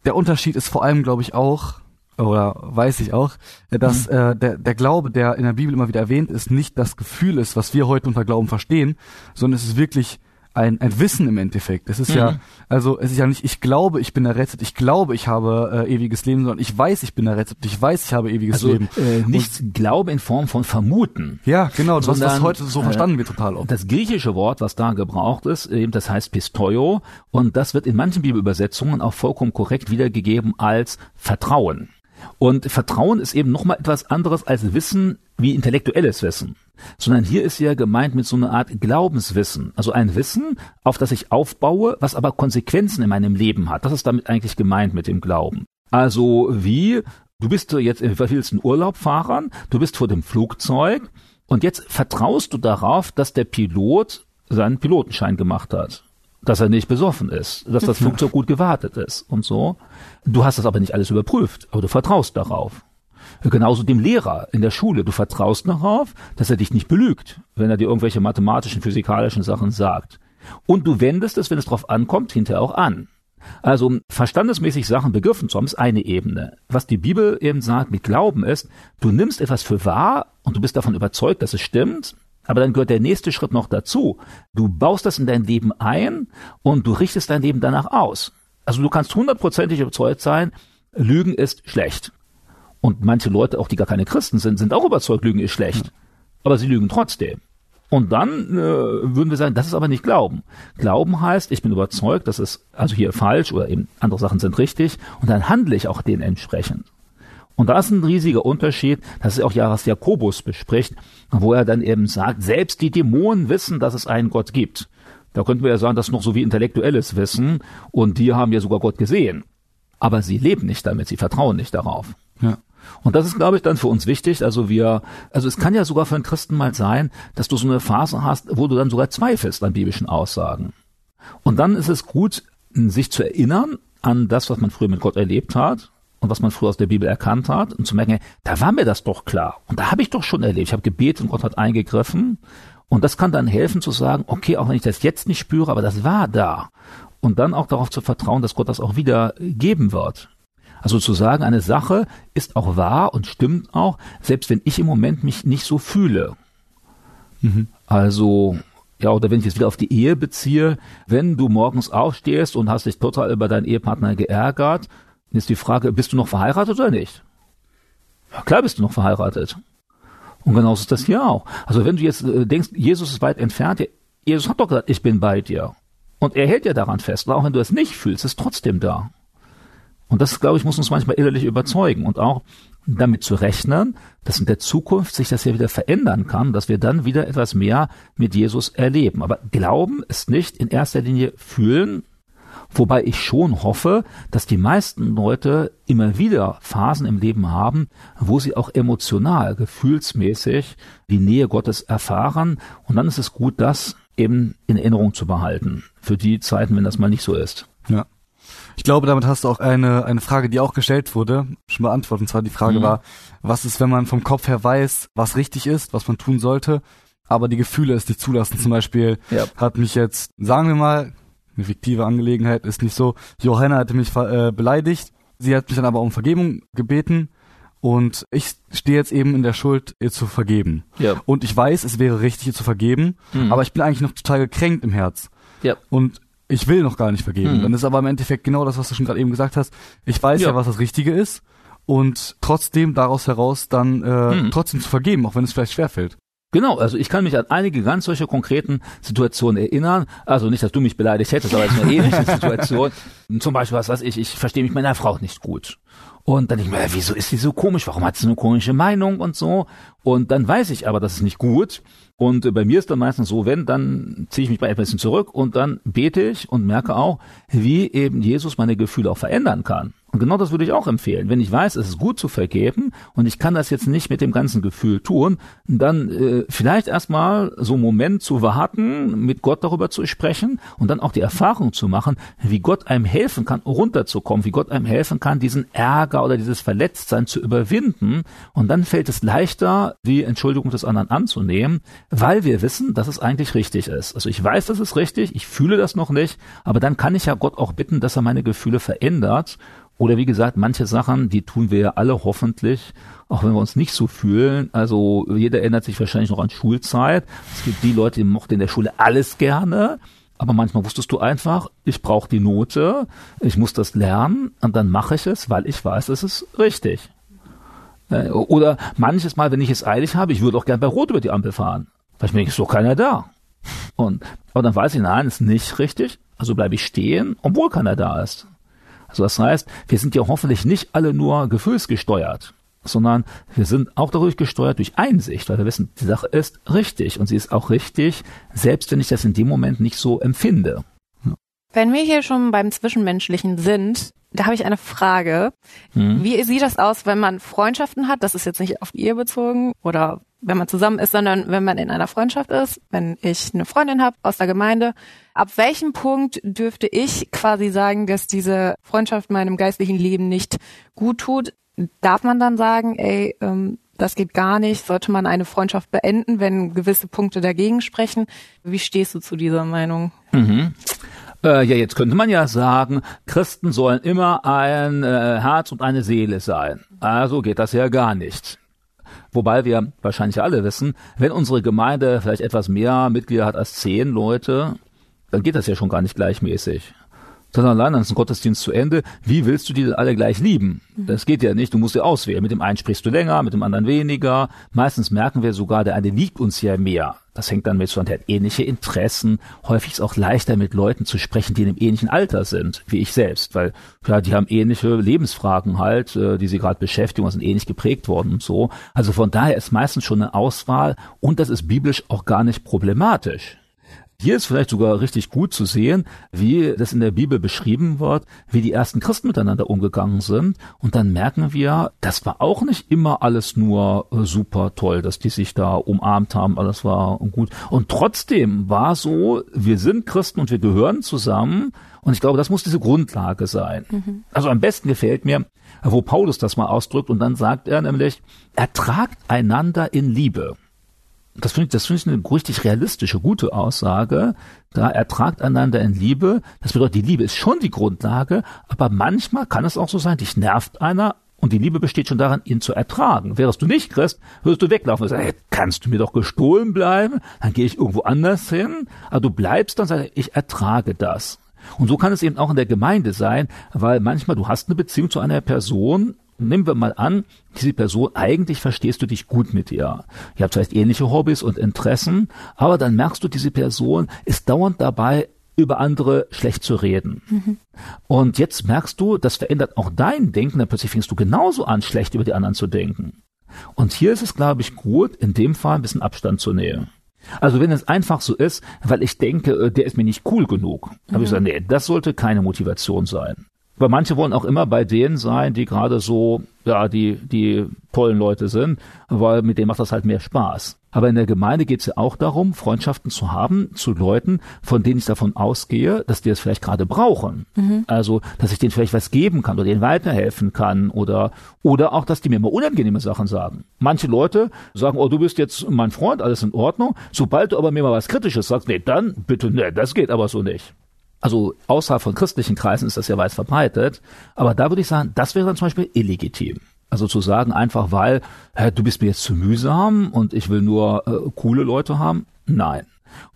Der Unterschied ist vor allem, glaube ich, auch, oder weiß ich auch, dass mhm. äh, der, der Glaube, der in der Bibel immer wieder erwähnt ist, nicht das Gefühl ist, was wir heute unter Glauben verstehen, sondern es ist wirklich ein, ein Wissen im Endeffekt. Es ist mhm. ja, also es ist ja nicht, ich glaube, ich bin errettet, ich glaube, ich habe äh, ewiges Leben, sondern ich weiß, ich bin errettet, ich weiß, ich habe ewiges also, Leben. Äh, nicht Und, Glaube in Form von Vermuten. Ja, genau, sondern, was, was heute so verstanden wird total oft. Das griechische Wort, was da gebraucht ist, eben das heißt Pistoio und das wird in manchen Bibelübersetzungen auch vollkommen korrekt wiedergegeben als Vertrauen. Und Vertrauen ist eben nochmal etwas anderes als Wissen wie intellektuelles Wissen. Sondern hier ist ja gemeint mit so einer Art Glaubenswissen. Also ein Wissen, auf das ich aufbaue, was aber Konsequenzen in meinem Leben hat. Das ist damit eigentlich gemeint mit dem Glauben. Also wie, du bist jetzt in willsten Urlaub fahren, du bist vor dem Flugzeug und jetzt vertraust du darauf, dass der Pilot seinen Pilotenschein gemacht hat dass er nicht besoffen ist, dass das Flugzeug gut gewartet ist und so. Du hast das aber nicht alles überprüft, aber du vertraust darauf. Genauso dem Lehrer in der Schule. Du vertraust darauf, dass er dich nicht belügt, wenn er dir irgendwelche mathematischen, physikalischen Sachen sagt. Und du wendest es, wenn es drauf ankommt, hinterher auch an. Also verstandesmäßig Sachen begriffen zu haben, ist eine Ebene. Was die Bibel eben sagt mit Glauben ist, du nimmst etwas für wahr und du bist davon überzeugt, dass es stimmt, aber dann gehört der nächste Schritt noch dazu. Du baust das in dein Leben ein und du richtest dein Leben danach aus. Also du kannst hundertprozentig überzeugt sein, Lügen ist schlecht. Und manche Leute, auch die gar keine Christen sind, sind auch überzeugt, Lügen ist schlecht. Aber sie lügen trotzdem. Und dann äh, würden wir sagen, das ist aber nicht Glauben. Glauben heißt, ich bin überzeugt, dass es also hier falsch oder eben andere Sachen sind richtig und dann handle ich auch denen entsprechend. Und da ist ein riesiger Unterschied, das ist auch ja, was Jakobus bespricht, wo er dann eben sagt, selbst die Dämonen wissen, dass es einen Gott gibt. Da könnten wir ja sagen, das ist noch so wie intellektuelles Wissen und die haben ja sogar Gott gesehen. Aber sie leben nicht damit, sie vertrauen nicht darauf. Ja. Und das ist, glaube ich, dann für uns wichtig. Also wir, also es kann ja sogar für einen Christen mal sein, dass du so eine Phase hast, wo du dann sogar zweifelst an biblischen Aussagen. Und dann ist es gut, sich zu erinnern an das, was man früher mit Gott erlebt hat und was man früher aus der Bibel erkannt hat und zu merken, da war mir das doch klar und da habe ich doch schon erlebt. Ich habe gebetet und Gott hat eingegriffen und das kann dann helfen zu sagen, okay, auch wenn ich das jetzt nicht spüre, aber das war da und dann auch darauf zu vertrauen, dass Gott das auch wieder geben wird. Also zu sagen, eine Sache ist auch wahr und stimmt auch, selbst wenn ich im Moment mich nicht so fühle. Mhm. Also ja, oder wenn ich jetzt wieder auf die Ehe beziehe, wenn du morgens aufstehst und hast dich total über deinen Ehepartner geärgert ist die Frage, bist du noch verheiratet oder nicht? Ja, klar bist du noch verheiratet. Und genauso ist das hier auch. Also wenn du jetzt äh, denkst, Jesus ist weit entfernt, Jesus hat doch gesagt, ich bin bei dir. Und er hält ja daran fest. Und auch wenn du es nicht fühlst, ist trotzdem da. Und das, glaube ich, muss uns manchmal innerlich überzeugen und auch damit zu rechnen, dass in der Zukunft sich das ja wieder verändern kann, dass wir dann wieder etwas mehr mit Jesus erleben. Aber Glauben ist nicht in erster Linie fühlen, Wobei ich schon hoffe, dass die meisten Leute immer wieder Phasen im Leben haben, wo sie auch emotional, gefühlsmäßig die Nähe Gottes erfahren. Und dann ist es gut, das eben in Erinnerung zu behalten. Für die Zeiten, wenn das mal nicht so ist. Ja. Ich glaube, damit hast du auch eine, eine Frage, die auch gestellt wurde, schon beantwortet. Und zwar die Frage Mhm. war, was ist, wenn man vom Kopf her weiß, was richtig ist, was man tun sollte, aber die Gefühle es nicht zulassen. Zum Beispiel Ja. hat mich jetzt, sagen wir mal, eine fiktive Angelegenheit ist nicht so, Johanna hatte mich äh, beleidigt, sie hat mich dann aber um Vergebung gebeten und ich stehe jetzt eben in der Schuld, ihr zu vergeben. Ja. Und ich weiß, es wäre richtig, ihr zu vergeben, Mhm. aber ich bin eigentlich noch total gekränkt im Herz. Ja. Und ich will noch gar nicht vergeben. Mhm. Dann ist aber im Endeffekt genau das, was du schon gerade eben gesagt hast. Ich weiß ja. Ja. was das Richtige ist und trotzdem daraus heraus dann äh, Mhm. trotzdem zu vergeben, auch wenn es vielleicht schwerfällt. Genau, also ich kann mich an einige ganz solche konkreten Situationen erinnern. Also nicht, dass du mich beleidigt hättest, aber es ist eine ähnliche *laughs* Situation. Zum Beispiel, was weiß ich, ich verstehe mich mit meiner Frau nicht gut. Und dann denke ich mir, wieso ist sie so komisch? Warum hat sie eine komische Meinung und so? Und dann weiß ich aber, das ist nicht gut. Und äh, bei mir ist dann meistens so, wenn, dann ziehe ich mich ein bisschen zurück und dann bete ich und merke auch, wie eben Jesus meine Gefühle auch verändern kann. Und genau das würde ich auch empfehlen. Wenn ich weiß, es ist gut zu vergeben und ich kann das jetzt nicht mit dem ganzen Gefühl tun, dann äh, vielleicht erstmal so einen Moment zu warten, mit Gott darüber zu sprechen und dann auch die Erfahrung zu machen, wie Gott einem helfen kann, runterzukommen, wie Gott einem helfen kann, diesen Ärger oder dieses Verletztsein zu überwinden. Und dann fällt es leichter, die Entschuldigung des anderen anzunehmen, weil wir wissen, dass es eigentlich richtig ist. Also ich weiß, das ist richtig, ich fühle das noch nicht, aber dann kann ich ja Gott auch bitten, dass er meine Gefühle verändert. Oder wie gesagt, manche Sachen, die tun wir ja alle hoffentlich, auch wenn wir uns nicht so fühlen. Also jeder erinnert sich wahrscheinlich noch an Schulzeit. Es gibt die Leute, die mochten in der Schule alles gerne. Aber manchmal wusstest du einfach, ich brauche die Note, ich muss das lernen und dann mache ich es, weil ich weiß, es ist richtig. Äh, Oder manches Mal, wenn ich es eilig habe, ich würde auch gern bei Rot über die Ampel fahren. Weil ich mir denke, ist keiner da. Und, aber dann weiß ich, nein, ist nicht richtig. Also bleibe ich stehen, obwohl keiner da ist. Also das heißt, wir sind ja hoffentlich nicht alle nur gefühlsgesteuert, sondern wir sind auch dadurch gesteuert durch Einsicht, weil wir wissen, die Sache ist richtig und sie ist auch richtig, selbst wenn ich das in dem Moment nicht so empfinde. Wenn wir hier schon beim Zwischenmenschlichen sind, da habe ich eine Frage. Hm? Wie sieht das aus, wenn man Freundschaften hat? Das ist jetzt nicht auf die Ehe bezogen oder wenn man zusammen ist, sondern wenn man in einer Freundschaft ist. Wenn ich eine Freundin habe aus der Gemeinde, ab welchem Punkt dürfte ich quasi sagen, dass diese Freundschaft meinem geistlichen Leben nicht gut tut? Darf man dann sagen, ey, ähm, das geht gar nicht, sollte man eine Freundschaft beenden, wenn gewisse Punkte dagegen sprechen? Wie stehst du zu dieser Meinung? Mhm. Äh, ja, jetzt könnte man ja sagen, Christen sollen immer ein äh, Herz und eine Seele sein. Also geht das ja gar nicht. Wobei wir wahrscheinlich alle wissen, wenn unsere Gemeinde vielleicht etwas mehr Mitglieder hat als zehn Leute, dann geht das ja schon gar nicht gleichmäßig. Sondern allein dann ist ein Gottesdienst zu Ende. Wie willst du die alle gleich lieben? Das geht ja nicht. Du musst ja auswählen. Mit dem einen sprichst du länger, mit dem anderen weniger. Meistens merken wir sogar, der eine liegt uns ja mehr. Das hängt dann mit so, der hat ähnliche Interessen. Häufig ist auch leichter, mit Leuten zu sprechen, die in einem ähnlichen Alter sind, wie ich selbst. Weil, ja, die haben ähnliche Lebensfragen halt, äh, die sie gerade beschäftigen und sind ähnlich geprägt worden und so. Also von daher ist meistens schon eine Auswahl und das ist biblisch auch gar nicht problematisch. Hier ist vielleicht sogar richtig gut zu sehen, wie das in der Bibel beschrieben wird, wie die ersten Christen miteinander umgegangen sind. Und dann merken wir, das war auch nicht immer alles nur äh, super toll, dass die sich da umarmt haben, alles war gut. Und trotzdem war so, wir sind Christen und wir gehören zusammen. Und ich glaube, das muss diese Grundlage sein. Also am besten gefällt mir, wo Paulus das mal ausdrückt und dann sagt er nämlich, ertragt einander in Liebe. Das finde ich, das finde ich eine richtig realistische, gute Aussage. Da ertragt einander in Liebe. Das bedeutet, die Liebe ist schon die Grundlage, aber manchmal kann es auch so sein, dich nervt einer und die Liebe besteht schon daran, ihn zu ertragen. Wärst du nicht Christ, würdest du weglaufen und sagen, hey, kannst du mir doch gestohlen bleiben? Dann gehe ich irgendwo anders hin. Aber du bleibst dann, sagst, ich ertrage das. Und so kann es eben auch in der Gemeinde sein, weil manchmal du hast eine Beziehung zu einer Person, nehmen wir mal an, diese Person, eigentlich verstehst du dich gut mit ihr. Ihr habt vielleicht ähnliche Hobbys und Interessen, aber dann merkst du, diese Person ist dauernd dabei, über andere schlecht zu reden. Und jetzt merkst du, das verändert auch dein Denken, dann plötzlich fängst du genauso an, schlecht über die anderen zu denken. Und hier ist es, glaube ich, gut, in dem Fall ein bisschen Abstand zu nehmen. Also wenn es einfach so ist, weil ich denke, äh, der ist mir nicht cool genug, mhm. habe ich gesagt, nee, das sollte keine Motivation sein. Weil manche wollen auch immer bei denen sein, die gerade so, ja, die, die tollen Leute sind, weil mit denen macht das halt mehr Spaß. Aber in der Gemeinde geht es ja auch darum, Freundschaften zu haben zu Leuten, von denen ich davon ausgehe, dass die es vielleicht gerade brauchen. Mhm. Also, dass ich denen vielleicht was geben kann oder denen weiterhelfen kann oder, oder auch, dass die mir mal unangenehme Sachen sagen. Manche Leute sagen, oh, du bist jetzt mein Freund, alles in Ordnung. Sobald du aber mir mal was Kritisches sagst, nee, dann bitte, nee, das geht aber so nicht. Also außerhalb von christlichen Kreisen ist das ja weit verbreitet. Aber da würde ich sagen, das wäre dann zum Beispiel illegitim. Also zu sagen, einfach weil, hä, du bist mir jetzt zu mühsam und ich will nur äh, coole Leute haben? Nein.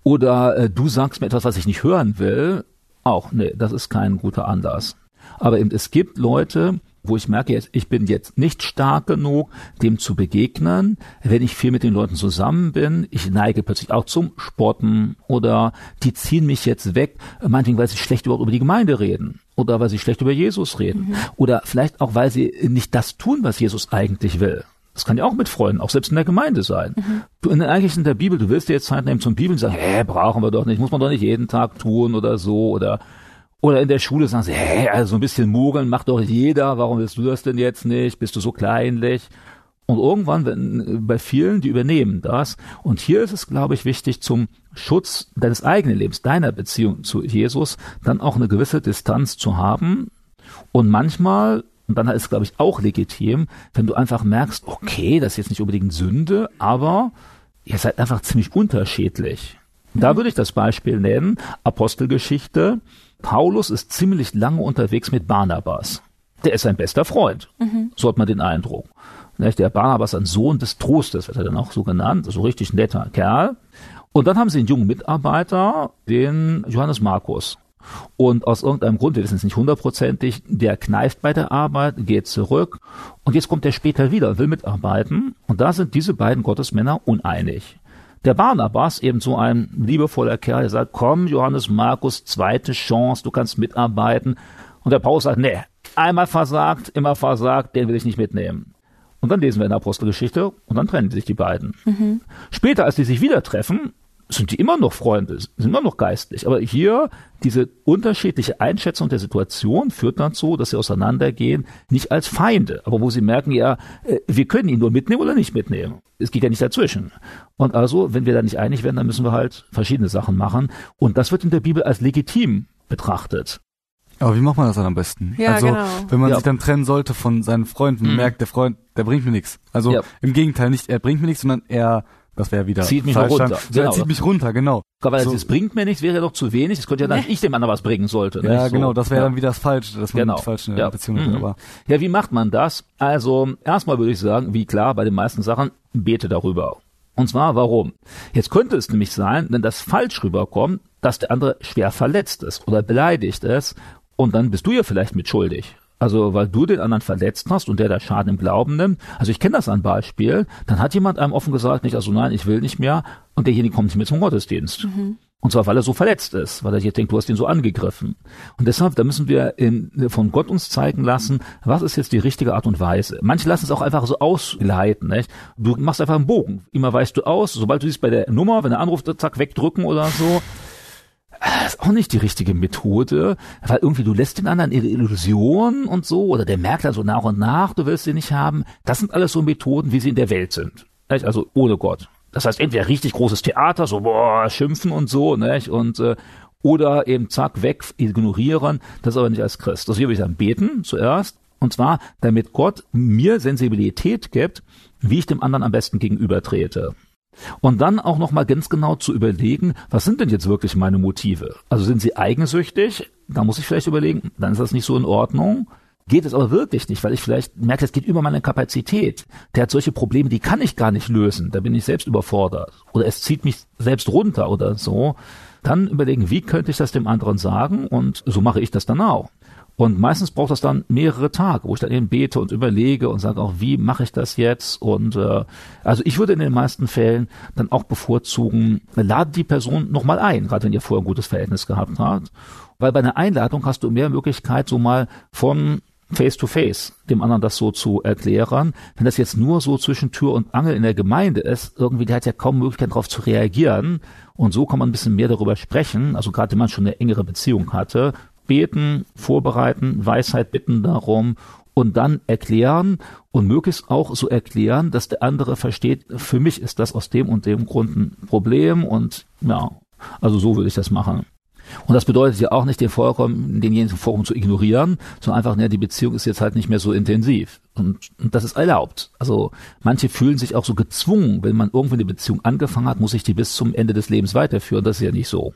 Oder äh, du sagst mir etwas, was ich nicht hören will? Auch, nee, das ist kein guter Anlass. Aber eben, es gibt Leute, wo ich merke, ich bin jetzt nicht stark genug, dem zu begegnen. Wenn ich viel mit den Leuten zusammen bin, ich neige plötzlich auch zum Sporten oder die ziehen mich jetzt weg, meinetwegen, weil sie schlecht überhaupt über die Gemeinde reden oder weil sie schlecht über Jesus reden mhm. oder vielleicht auch, weil sie nicht das tun, was Jesus eigentlich will. Das kann ja auch mit Freunden, auch selbst in der Gemeinde sein. Mhm. Du, in, eigentlich in der Bibel, du willst dir jetzt Zeit nehmen zum Bibeln und sagen, hä, brauchen wir doch nicht, muss man doch nicht jeden Tag tun oder so oder oder in der Schule sagen sie, hä, also so ein bisschen mogeln macht doch jeder, warum willst du das denn jetzt nicht? Bist du so kleinlich? Und irgendwann, wenn, bei vielen, die übernehmen das. Und hier ist es, glaube ich, wichtig, zum Schutz deines eigenen Lebens, deiner Beziehung zu Jesus, dann auch eine gewisse Distanz zu haben. Und manchmal, und dann ist es, glaube ich, auch legitim, wenn du einfach merkst, okay, das ist jetzt nicht unbedingt Sünde, aber ihr seid einfach ziemlich unterschiedlich. Da mhm. würde ich das Beispiel nennen, Apostelgeschichte, Paulus ist ziemlich lange unterwegs mit Barnabas. Der ist sein bester Freund. Mhm. So hat man den Eindruck. Der Barnabas, ein Sohn des Trostes, wird er dann auch so genannt, also richtig netter Kerl. Und dann haben sie einen jungen Mitarbeiter, den Johannes Markus. Und aus irgendeinem Grund, wir wissen es nicht hundertprozentig, der kneift bei der Arbeit, geht zurück und jetzt kommt er später wieder will mitarbeiten. Und da sind diese beiden Gottesmänner uneinig. Der Barnabas, eben so ein liebevoller Kerl, der sagt, komm, Johannes Markus, zweite Chance, du kannst mitarbeiten. Und der Paulus sagt, nee, einmal versagt, immer versagt, den will ich nicht mitnehmen. Und dann lesen wir in der Apostelgeschichte und dann trennen sich die beiden. Mhm. Später, als die sich wieder treffen, sind die immer noch Freunde, sind immer noch geistlich. Aber hier diese unterschiedliche Einschätzung der Situation führt dann zu, dass sie auseinandergehen, nicht als Feinde, aber wo sie merken, ja, äh, wir können ihn nur mitnehmen oder nicht mitnehmen. Es geht ja nicht dazwischen. Und also, wenn wir da nicht einig werden, dann müssen wir halt verschiedene Sachen machen. Und das wird in der Bibel als legitim betrachtet. Aber wie macht man das dann am besten? Ja, also, genau. wenn man Ja. sich dann trennen sollte von seinen Freunden, Mhm. merkt der Freund, der bringt mir nichts. Also Ja. im Gegenteil, nicht er bringt mir nichts, sondern er, das wäre wieder Zieht mich falsch runter. So, Genau. zieht mich runter, genau. Aber So. es bringt mir nichts, wäre ja doch zu wenig. Es könnte ja dann ich dem anderen was bringen sollte. Ja? So. genau, das wäre ja. dann wieder das Falsche, dass man Genau. mit falschen Ja. Beziehungen Mhm. Aber Ja, wie macht man das? Also, erstmal würde ich sagen, wie klar, bei den meisten Sachen, bete darüber. Und zwar, warum? Jetzt könnte es nämlich sein, wenn das falsch rüberkommt, dass der andere schwer verletzt ist oder beleidigt ist und dann bist du ja vielleicht mitschuldig. Also, weil du den anderen verletzt hast und der da Schaden im Glauben nimmt. Also, ich kenne das an Beispiel. Dann hat jemand einem offen gesagt, nicht, also nein, ich will nicht mehr und derjenige kommt nicht mehr zum Gottesdienst. Und zwar, weil er so verletzt ist, weil er jetzt denkt, du hast ihn so angegriffen. Und deshalb, da müssen wir in, von Gott uns zeigen lassen, was ist jetzt die richtige Art und Weise. Manche lassen es auch einfach so ausleiten. Nicht? Du machst einfach einen Bogen. Immer weißt du aus, sobald du siehst bei der Nummer, wenn er anruft, zack, wegdrücken oder so. Das ist auch nicht die richtige Methode, weil irgendwie du lässt den anderen ihre Illusion und so, oder der merkt dann so nach und nach, du willst sie nicht haben. Das sind alles so Methoden, wie sie in der Welt sind. Nicht? Also ohne Gott. Das heißt, entweder richtig großes Theater, so boah, schimpfen und so, nicht? Und äh, oder eben zack, weg, ignorieren, das aber nicht als Christ. Das hier würde ich dann beten zuerst. Und zwar, damit Gott mir Sensibilität gibt, wie ich dem anderen am besten gegenübertrete. Und dann auch nochmal ganz genau zu überlegen, was sind denn jetzt wirklich meine Motive? Also sind sie eigensüchtig? Da muss ich vielleicht überlegen, dann ist das nicht so in Ordnung. Geht es aber wirklich nicht, weil ich vielleicht merke, es geht über meine Kapazität. Der hat solche Probleme, die kann ich gar nicht lösen. Da bin ich selbst überfordert. Oder es zieht mich selbst runter oder so. Dann überlegen, wie könnte ich das dem anderen sagen? Und so mache ich das dann auch. Und meistens braucht das dann mehrere Tage, wo ich dann eben bete und überlege und sage auch, wie mache ich das jetzt? Und äh, also ich würde in den meisten Fällen dann auch bevorzugen, lade die Person nochmal ein, gerade wenn ihr vorher ein gutes Verhältnis gehabt habt. Weil bei einer Einladung hast du mehr Möglichkeit, so mal von face to face dem anderen das so zu erklären. Wenn das jetzt nur so zwischen Tür und Angel in der Gemeinde ist, irgendwie der hat ja kaum Möglichkeit darauf zu reagieren. Und so kann man ein bisschen mehr darüber sprechen. Also gerade wenn man schon eine engere Beziehung hatte, beten, vorbereiten, Weisheit bitten darum und dann erklären und möglichst auch so erklären, dass der andere versteht, für mich ist das aus dem und dem Grund ein Problem und ja, also so würde ich das machen. Und das bedeutet ja auch nicht, den Vorkommen, denjenigen Forum zu ignorieren, sondern einfach, ne, die Beziehung ist jetzt halt nicht mehr so intensiv. Und, und das ist erlaubt. Also manche fühlen sich auch so gezwungen, wenn man irgendwie eine Beziehung angefangen hat, muss ich die bis zum Ende des Lebens weiterführen. Das ist ja nicht so.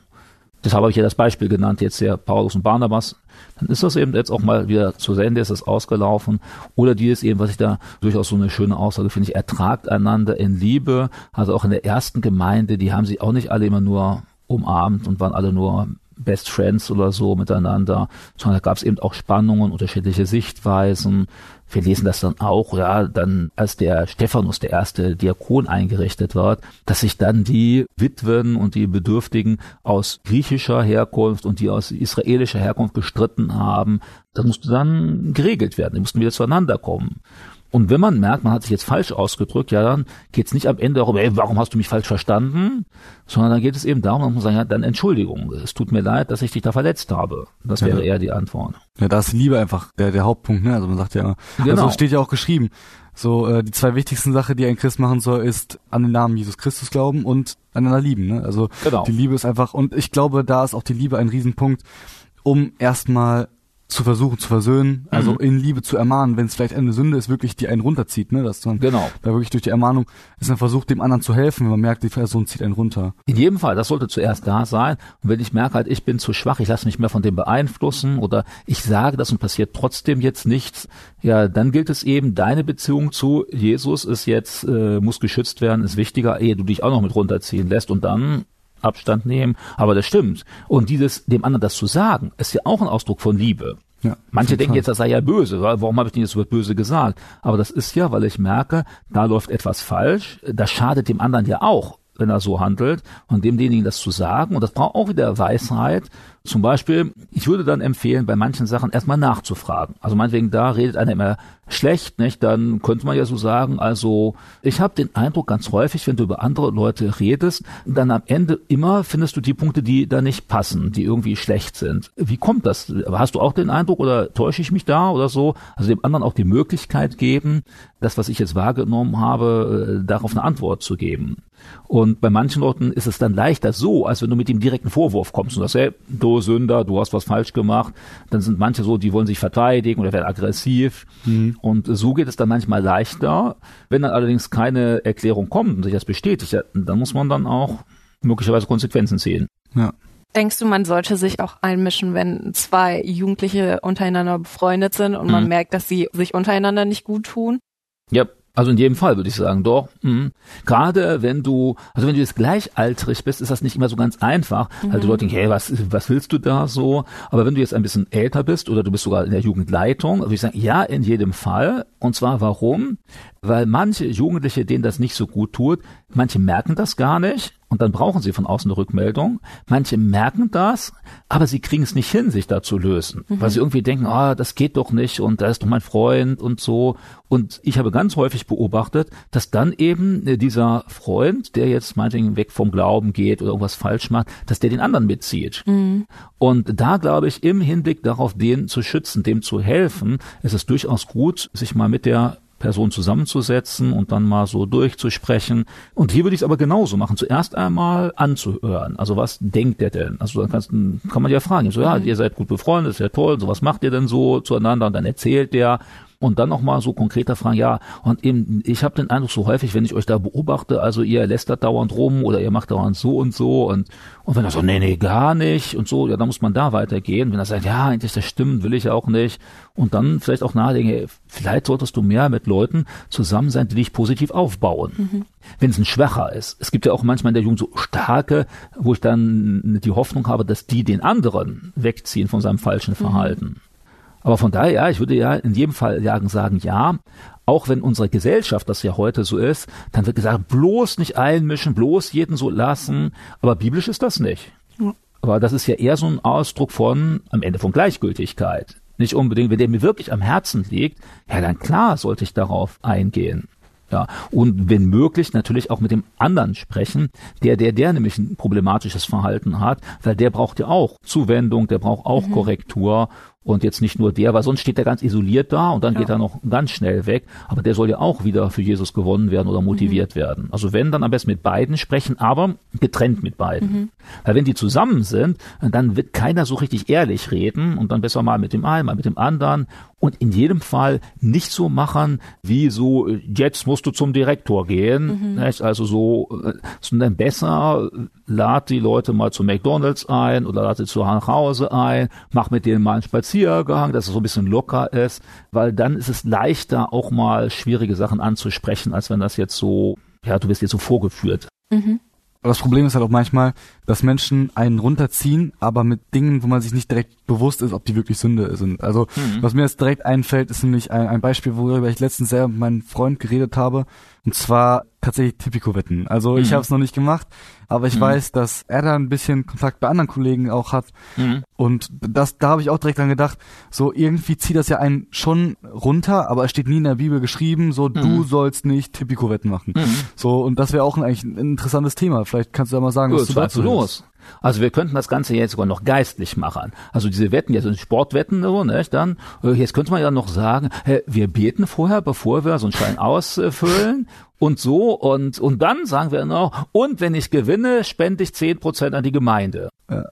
Deshalb habe ich ja das Beispiel genannt, jetzt der Paulus und Barnabas. Dann ist das eben jetzt auch mal wieder zu Ende, ist das ausgelaufen. Oder die ist eben, was ich da durchaus so eine schöne Aussage finde, ich ertragt einander in Liebe. Also auch in der ersten Gemeinde, die haben sich auch nicht alle immer nur umarmt und waren alle nur Best Friends oder so miteinander, sondern da gab es eben auch Spannungen, unterschiedliche Sichtweisen. Wir lesen das dann auch, ja, dann als der Stephanus, der erste Diakon eingerichtet wird, dass sich dann die Witwen und die Bedürftigen aus griechischer Herkunft und die aus israelischer Herkunft gestritten haben. Das musste dann geregelt werden, die mussten wieder zueinander kommen. Und wenn man merkt, man hat sich jetzt falsch ausgedrückt, ja, dann geht es nicht am Ende darum, ey, warum hast du mich falsch verstanden, sondern dann geht es eben darum, dass man sagen, ja, dann Entschuldigung, es tut mir leid, dass ich dich da verletzt habe. Das wäre ja. eher die Antwort. Ja, da ist Liebe einfach der, der Hauptpunkt, ne? Also man sagt ja immer, genau. also steht ja auch geschrieben, so äh, die zwei wichtigsten Sachen, die ein Christ machen soll, ist an den Namen Jesus Christus glauben und aneinander lieben. Ne? Also genau. die Liebe ist einfach, und ich glaube, da ist auch die Liebe ein Riesenpunkt, um erstmal zu versuchen zu versöhnen, also mhm. in Liebe zu ermahnen, wenn es vielleicht eine Sünde ist, wirklich die einen runterzieht, ne, dass man genau. da wirklich durch die Ermahnung ist man versucht, dem anderen zu helfen, wenn man merkt, die Person zieht einen runter. In jedem Fall, das sollte zuerst da sein. Und wenn ich merke halt, ich bin zu schwach, ich lasse mich mehr von dem beeinflussen oder ich sage das und passiert trotzdem jetzt nichts, ja, dann gilt es eben, deine Beziehung zu Jesus ist jetzt, äh, muss geschützt werden, ist wichtiger, ehe du dich auch noch mit runterziehen lässt und dann Abstand nehmen, aber das stimmt. Und dieses, dem anderen das zu sagen, ist ja auch ein Ausdruck von Liebe. Ja, Manche denken Fall. jetzt, das sei ja böse. Warum habe ich denn jetzt so böse gesagt? Aber das ist ja, weil ich merke, da läuft etwas falsch. Das schadet dem anderen ja auch, wenn er so handelt. Und demjenigen das zu sagen. Und das braucht auch wieder Weisheit. Zum Beispiel, ich würde dann empfehlen, bei manchen Sachen erstmal nachzufragen. Also meinetwegen, da redet einer immer schlecht, nicht? Dann könnte man ja so sagen, also ich habe den Eindruck ganz häufig, wenn du über andere Leute redest, dann am Ende immer findest du die Punkte, die da nicht passen, die irgendwie schlecht sind. Wie kommt das? Hast du auch den Eindruck oder täusche ich mich da oder so? Also dem anderen auch die Möglichkeit geben, das, was ich jetzt wahrgenommen habe, äh, darauf eine Antwort zu geben. Und bei manchen Leuten ist es dann leichter so, als wenn du mit dem direkten Vorwurf kommst und sagst, hey, du Sünder, du hast was falsch gemacht. Dann sind manche so, die wollen sich verteidigen oder werden aggressiv. Mhm. Und so geht es dann manchmal leichter. Wenn dann allerdings keine Erklärung kommt und sich das bestätigt, dann muss man dann auch möglicherweise Konsequenzen ziehen. Ja. Denkst du, man sollte sich auch einmischen, wenn zwei Jugendliche untereinander befreundet sind und man mhm. merkt, dass sie sich untereinander nicht gut tun? Ja, also in jedem Fall würde ich sagen, doch. Mhm. Gerade wenn du, also wenn du jetzt gleichaltrig bist, ist das nicht immer so ganz einfach. Mhm. Also die Leute denken, hey, was, was willst du da so? Aber wenn du jetzt ein bisschen älter bist oder du bist sogar in der Jugendleitung, würde ich sagen, ja, in jedem Fall. Und zwar warum? Weil manche Jugendliche, denen das nicht so gut tut, manche merken das gar nicht und dann brauchen sie von außen eine Rückmeldung. Manche merken das, aber sie kriegen es nicht hin, sich da zu lösen, mhm. weil sie irgendwie denken, ah, das geht doch nicht und da ist doch mein Freund und so. Und ich habe ganz häufig beobachtet, dass dann eben äh, dieser Freund, der jetzt meinetwegen weg vom Glauben geht oder irgendwas falsch macht, dass der den anderen mitzieht. Mhm. Und da glaube ich, im Hinblick darauf, den zu schützen, dem zu helfen, ist es durchaus gut, sich mal mit der Person zusammenzusetzen und dann mal so durchzusprechen. Und hier würde ich es aber genauso machen. Zuerst einmal anzuhören. Also was denkt der denn? Also dann kannst, kann man ja fragen. So, ja, mhm. ihr seid gut befreundet, ist ja toll. So was macht ihr denn so zueinander? Und dann erzählt der und dann noch mal so konkreter fragen, ja, und eben, ich habe den Eindruck so häufig, wenn ich euch da beobachte, also ihr lästert dauernd rum oder ihr macht dauernd so und so und, und wenn er so, nee, nee, gar nicht und so, ja, dann muss man da weitergehen. Wenn er sagt, ja, eigentlich das stimmt, will ich ja auch nicht und dann vielleicht auch nachdenken, vielleicht solltest du mehr mit Leuten zusammen sein, die dich positiv aufbauen. Mhm. Wenn es ein Schwacher ist. Es gibt ja auch manchmal in der Jugend so starke, wo ich dann die Hoffnung habe, dass die den anderen wegziehen von seinem falschen mhm. Verhalten. Mhm. Aber von daher, ja, ich würde ja in jedem Fall sagen, ja, auch wenn unsere Gesellschaft das ja heute so ist, dann wird gesagt, bloß nicht einmischen, bloß jeden so lassen. Aber biblisch ist das nicht. Ja. Aber das ist ja eher so ein Ausdruck von, am Ende von Gleichgültigkeit. Nicht unbedingt, wenn der mir wirklich am Herzen liegt, ja, dann klar sollte ich darauf eingehen. Ja, und wenn möglich natürlich auch mit dem anderen sprechen, der, der, der nämlich ein problematisches Verhalten hat, weil der braucht ja auch Zuwendung, der braucht auch mhm. Korrektur Und jetzt nicht nur der, weil sonst steht er ganz isoliert da und dann Ja. geht er noch ganz schnell weg. Aber der soll ja auch wieder für Jesus gewonnen werden oder motiviert werden. Also wenn, dann am besten mit beiden sprechen, aber getrennt mit beiden. Weil wenn die zusammen sind, dann wird keiner so richtig ehrlich reden und dann besser mal mit dem einen, mal mit dem anderen. Und in jedem Fall nicht so machen, wie so, äh, jetzt musst du zum Direktor gehen. Nicht? Also so, äh, sondern besser äh, lad die Leute mal zu McDonalds ein oder lad sie zu Hause ein, mach mit denen mal einen Spaziergang, dass es so ein bisschen locker ist, weil dann ist es leichter, auch mal schwierige Sachen anzusprechen, als wenn das jetzt so, ja, du wirst jetzt so vorgeführt. Aber das Problem ist halt auch manchmal, dass Menschen einen runterziehen, aber mit Dingen, wo man sich nicht direkt bewusst ist, ob die wirklich Sünde sind. Also, was mir jetzt direkt einfällt, ist nämlich ein, ein Beispiel, worüber ich letztens selber mit meinem Freund geredet habe. Und zwar tatsächlich Tipico-Wetten. Also, ich Mhm. habe es noch nicht gemacht, aber ich Mhm. weiß, dass er da ein bisschen Kontakt bei anderen Kollegen auch hat. Und das, da habe ich auch direkt dran gedacht, so irgendwie zieht das ja einen schon runter, aber es steht nie in der Bibel geschrieben, so du sollst nicht Tipico-Wetten machen. So, und das wäre auch ein, eigentlich ein interessantes Thema. Vielleicht kannst du da mal sagen, was Gut, du dazu los. Also wir könnten das Ganze jetzt sogar noch geistlich machen. Also diese Wetten, jetzt sind Sportwetten, so, nicht? Dann, äh, jetzt könnte man ja noch sagen, hä, wir beten vorher, bevor wir so einen Schein ausfüllen und so und, und dann sagen wir noch, und wenn ich gewinne, spende ich 10% an die Gemeinde. Ja.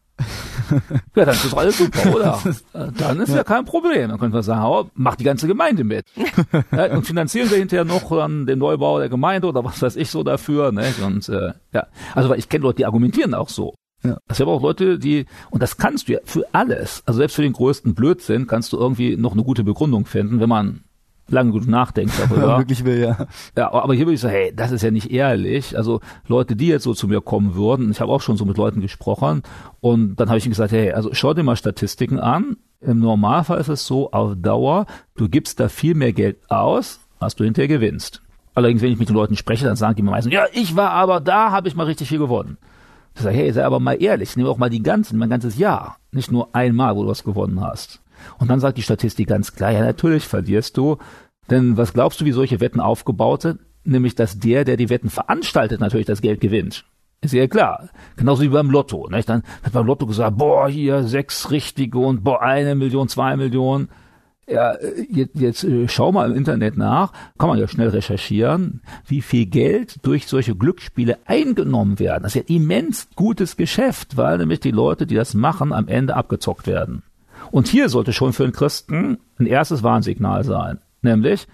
Ja, dann ist das alles super, *laughs* oder? Äh, Dann ist ja. kein Problem. Dann können wir sagen, oh, macht die ganze Gemeinde mit. *laughs* ja, und finanzieren wir hinterher noch dann den Neubau der Gemeinde oder was weiß ich so dafür. Ne? Und äh, ja, also weil ich kenne Leute, die argumentieren auch so. Ja. Es gibt auch Leute, die, und das kannst du ja für alles, also selbst für den größten Blödsinn kannst du irgendwie noch eine gute Begründung finden, wenn man lange gut nachdenkt *laughs* darüber. wirklich will, ja. Ja, aber hier würde ich sagen, hey, das ist ja nicht ehrlich. Also Leute, die jetzt so zu mir kommen würden, ich habe auch schon so mit Leuten gesprochen und dann habe ich ihnen gesagt, hey, also schau dir mal Statistiken an. Im Normalfall ist es so, auf Dauer, du gibst da viel mehr Geld aus, als du hinterher gewinnst. Allerdings, wenn ich mit den Leuten spreche, dann sagen die mir meistens, ja, ich war aber da, habe ich mal richtig viel gewonnen. Ich sage, hey, sei aber mal ehrlich, nimm auch mal die ganzen, mein ganzes Jahr, nicht nur einmal, wo du was gewonnen hast. Und dann sagt die Statistik ganz klar, ja, natürlich verlierst du, denn was glaubst du, wie solche Wetten aufgebaut sind? Nämlich, dass der, der die Wetten veranstaltet, natürlich das Geld gewinnt. Ist ja klar. Genauso wie beim Lotto. Nicht? Dann wird beim Lotto gesagt, boah, hier sechs richtige und boah, eine Million, zwei Millionen. Ja, äh, jetzt, jetzt äh, schau mal im Internet nach, kann man ja schnell recherchieren, wie viel Geld durch solche Glücksspiele eingenommen werden. Das ist ja immens gutes Geschäft, weil nämlich die Leute, die das machen, am Ende abgezockt werden. Und hier sollte schon für einen Christen ein erstes Warnsignal sein, nämlich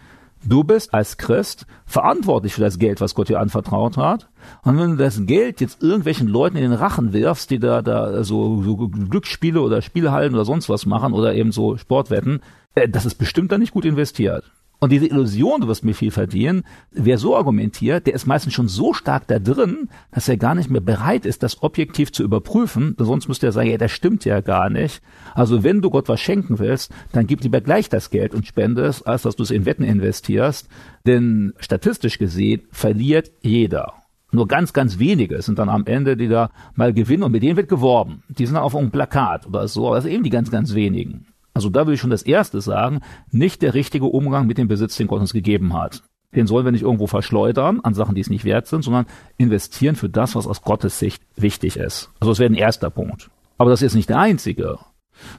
du bist als Christ verantwortlich für das Geld, was Gott dir anvertraut hat. Und wenn du das Geld jetzt irgendwelchen Leuten in den Rachen wirfst, die da, da so, so Glücksspiele oder Spielhallen oder sonst was machen oder eben so Sportwetten, äh, das ist bestimmt dann nicht gut investiert. Und diese Illusion, du wirst mir viel verdienen, wer so argumentiert, der ist meistens schon so stark da drin, dass er gar nicht mehr bereit ist, das objektiv zu überprüfen. Sonst müsste er sagen, ja, das stimmt ja gar nicht. Also wenn du Gott was schenken willst, dann gib lieber gleich das Geld und spende es, als dass du es in Wetten investierst. Denn statistisch gesehen verliert jeder. Nur ganz, ganz wenige sind dann am Ende, die da mal gewinnen und mit denen wird geworben. Die sind dann auf einem Plakat oder so, aber das sind eben die ganz, ganz wenigen. Also da will ich schon das Erste sagen, nicht der richtige Umgang mit dem Besitz, den Gott uns gegeben hat. Den sollen wir nicht irgendwo verschleudern an Sachen, die es nicht wert sind, sondern investieren für das, was aus Gottes Sicht wichtig ist. Also das wäre ein erster Punkt. Aber das ist nicht der einzige.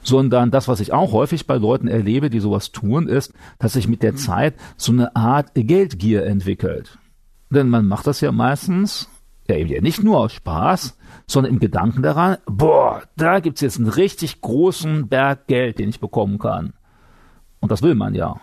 Sondern das, was ich auch häufig bei Leuten erlebe, die sowas tun, ist, dass sich mit der Zeit so eine Art Geldgier entwickelt. Denn man macht das ja meistens, ja eben ja nicht nur aus Spaß, sondern im Gedanken daran, boah, da gibt's jetzt einen richtig großen Berg Geld, den ich bekommen kann. Und das will man ja.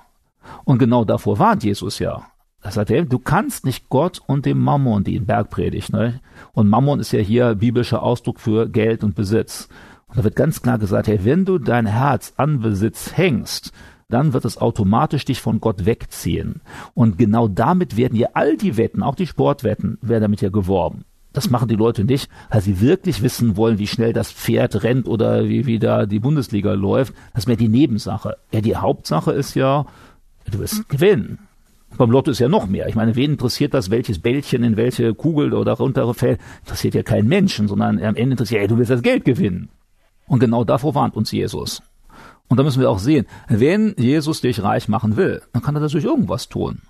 Und genau davor warnt Jesus ja. Er sagt, du kannst nicht Gott und dem Mammon den Berg predigt. Ne? Und Mammon ist ja hier biblischer Ausdruck für Geld und Besitz. Und da wird ganz klar gesagt, hey, wenn du dein Herz an Besitz hängst, dann wird es automatisch dich von Gott wegziehen. Und genau damit werden ja all die Wetten, auch die Sportwetten, werden damit ja geworben. Das machen die Leute nicht, weil sie wirklich wissen wollen, wie schnell das Pferd rennt oder wie, wie da die Bundesliga läuft. Das ist mehr die Nebensache. Ja, die Hauptsache ist ja, du wirst gewinnen. Beim Lotto ist ja noch mehr. Ich meine, wen interessiert das, welches Bällchen in welche Kugel oder runterfällt? Interessiert ja keinen Menschen, sondern am Ende interessiert, ja, du willst das Geld gewinnen. Und genau davor warnt uns Jesus. Und da müssen wir auch sehen, wenn Jesus dich reich machen will, dann kann er durch irgendwas tun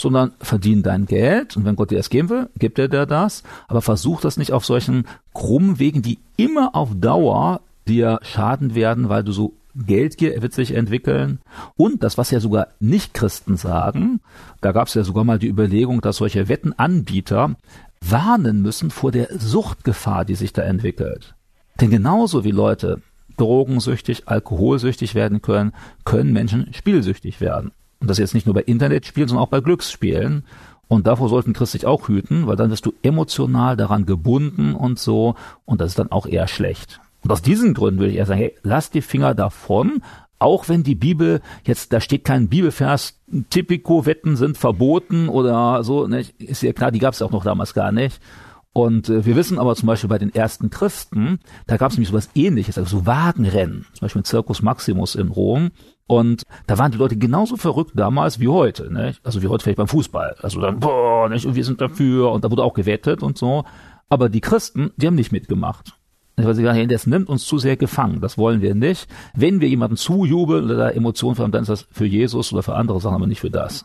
sondern verdien dein Geld und wenn Gott dir das geben will, gibt er dir das, aber versuch das nicht auf solchen krummen Wegen, die immer auf Dauer dir schaden werden, weil du so Geldgier wird sich entwickeln. Und das, was ja sogar Nicht-Christen sagen, da gab es ja sogar mal die Überlegung, dass solche Wettenanbieter warnen müssen vor der Suchtgefahr, die sich da entwickelt. Denn genauso wie Leute drogensüchtig, alkoholsüchtig werden können, können Menschen spielsüchtig werden. Und das jetzt nicht nur bei Internetspielen, sondern auch bei Glücksspielen. Und davor sollten Christ sich auch hüten, weil dann wirst du emotional daran gebunden und so. Und das ist dann auch eher schlecht. Und aus diesen Gründen würde ich eher sagen, hey, lass die Finger davon, auch wenn die Bibel jetzt, da steht kein Bibelvers, Typico-Wetten sind verboten oder so, ne? ist ja klar, die gab es auch noch damals gar nicht. Und äh, wir wissen aber zum Beispiel bei den ersten Christen, da gab es nämlich sowas ähnliches, also so Wagenrennen, zum Beispiel Circus Maximus in Rom. Und da waren die Leute genauso verrückt damals wie heute, ne? Also wie heute vielleicht beim Fußball. Also dann, boah, nicht, und wir sind dafür und da wurde auch gewettet und so. Aber die Christen, die haben nicht mitgemacht. Weil sie sagen, das nimmt uns zu sehr gefangen. Das wollen wir nicht. Wenn wir jemanden zujubeln oder Emotionen haben, dann ist das für Jesus oder für andere Sachen, aber nicht für das.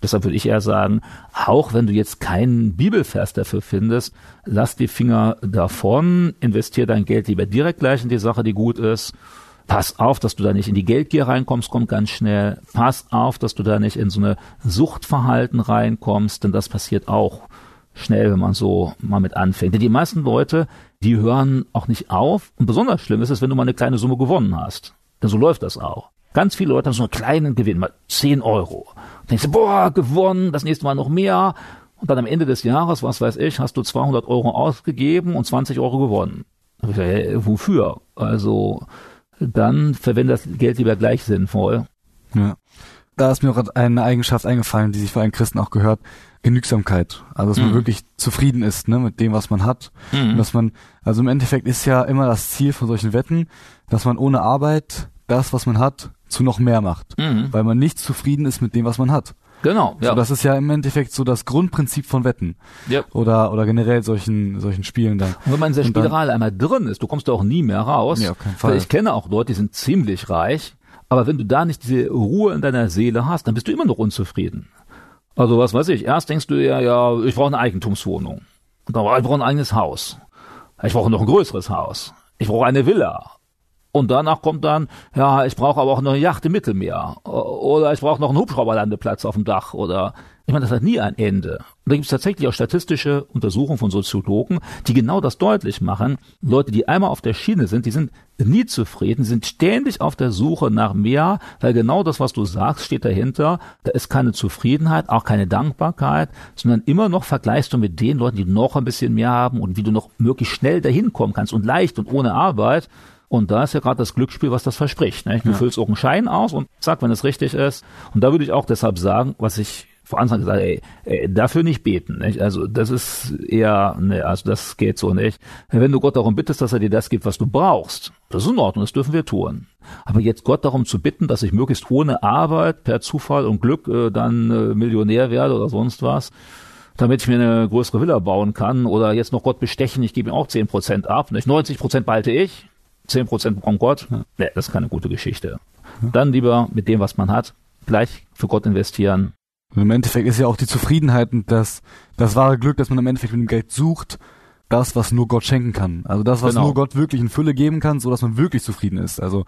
Deshalb würde ich eher sagen, auch wenn du jetzt keinen Bibelvers dafür findest, lass die Finger davon, investier dein Geld lieber direkt gleich in die Sache, die gut ist. Pass auf, dass du da nicht in die Geldgier reinkommst, kommt ganz schnell. Pass auf, dass du da nicht in so eine Suchtverhalten reinkommst, denn das passiert auch schnell, wenn man so mal mit anfängt. Denn die meisten Leute, die hören auch nicht auf. Und besonders schlimm ist es, wenn du mal eine kleine Summe gewonnen hast. Denn so läuft das auch. Ganz viele Leute haben so einen kleinen Gewinn, mal 10 Euro. Und denkst du, boah, gewonnen, das nächste Mal noch mehr. Und dann am Ende des Jahres, was weiß ich, hast du 200 Euro ausgegeben und 20 Euro gewonnen. Da ich gesagt, hey, wofür? Also, dann verwende das Geld lieber gleich sinnvoll. Ja. Da ist mir auch eine Eigenschaft eingefallen, die sich für einen Christen auch gehört. Genügsamkeit. Also, dass man Mhm. wirklich zufrieden ist, ne, mit dem, was man hat. Mhm. Und dass man, also im Endeffekt ist ja immer das Ziel von solchen Wetten, dass man ohne Arbeit das, was man hat, zu noch mehr macht. Mhm. Weil man nicht zufrieden ist mit dem, was man hat. Genau, ja. So, das ist ja im Endeffekt so das Grundprinzip von Wetten. ja. Oder, oder generell solchen, solchen Spielen dann. Und wenn man in der Spirale einmal drin ist, du kommst da auch nie mehr raus. Nee, auf keinen Fall. Weil ich kenne auch Leute, die sind ziemlich reich, aber wenn du da nicht diese Ruhe in deiner Seele hast, dann bist du immer noch unzufrieden. Also was weiß ich, erst denkst du ja, ja, ich brauche eine Eigentumswohnung. Und dann, ich brauche ein eigenes Haus. Ich brauche noch ein größeres Haus. Ich brauche eine Villa. Und danach kommt dann, ja, ich brauche aber auch noch eine Yacht im Mittelmeer. Oder ich brauche noch einen Hubschrauberlandeplatz auf dem Dach. Oder ich meine, das hat nie ein Ende. Und da gibt es tatsächlich auch statistische Untersuchungen von Soziologen, die genau das deutlich machen. Leute, die einmal auf der Schiene sind, die sind nie zufrieden, sind ständig auf der Suche nach mehr, weil genau das, was du sagst, steht dahinter. Da ist keine Zufriedenheit, auch keine Dankbarkeit, sondern immer noch vergleichst du mit den Leuten, die noch ein bisschen mehr haben und wie du noch möglichst schnell dahin kommen kannst und leicht und ohne Arbeit. Und da ist ja gerade das Glücksspiel, was das verspricht. Ne? Du Ja. füllst auch einen Schein aus und zack, wenn es richtig ist. Und da würde ich auch deshalb sagen, was ich vor Anfang gesagt habe, ey, ey, dafür nicht beten. Nicht? Also das ist eher, ne, also das geht so nicht. Wenn du Gott darum bittest, dass er dir das gibt, was du brauchst, das ist in Ordnung, das dürfen wir tun. Aber jetzt Gott darum zu bitten, dass ich möglichst ohne Arbeit, per Zufall und Glück äh, dann äh, Millionär werde oder sonst was, damit ich mir eine größere Villa bauen kann oder jetzt noch Gott bestechen, ich gebe ihm auch 10% ab, nicht? 90% behalte ich, 10% braucht Gott. Nee, das ist keine gute Geschichte. Dann lieber mit dem, was man hat, gleich für Gott investieren. Und im Endeffekt ist ja auch die Zufriedenheit und das, das wahre Glück, dass man im Endeffekt mit dem Geld sucht, das, was nur Gott schenken kann. Also das, was Genau. nur Gott wirklich in Fülle geben kann, so dass man wirklich zufrieden ist. Also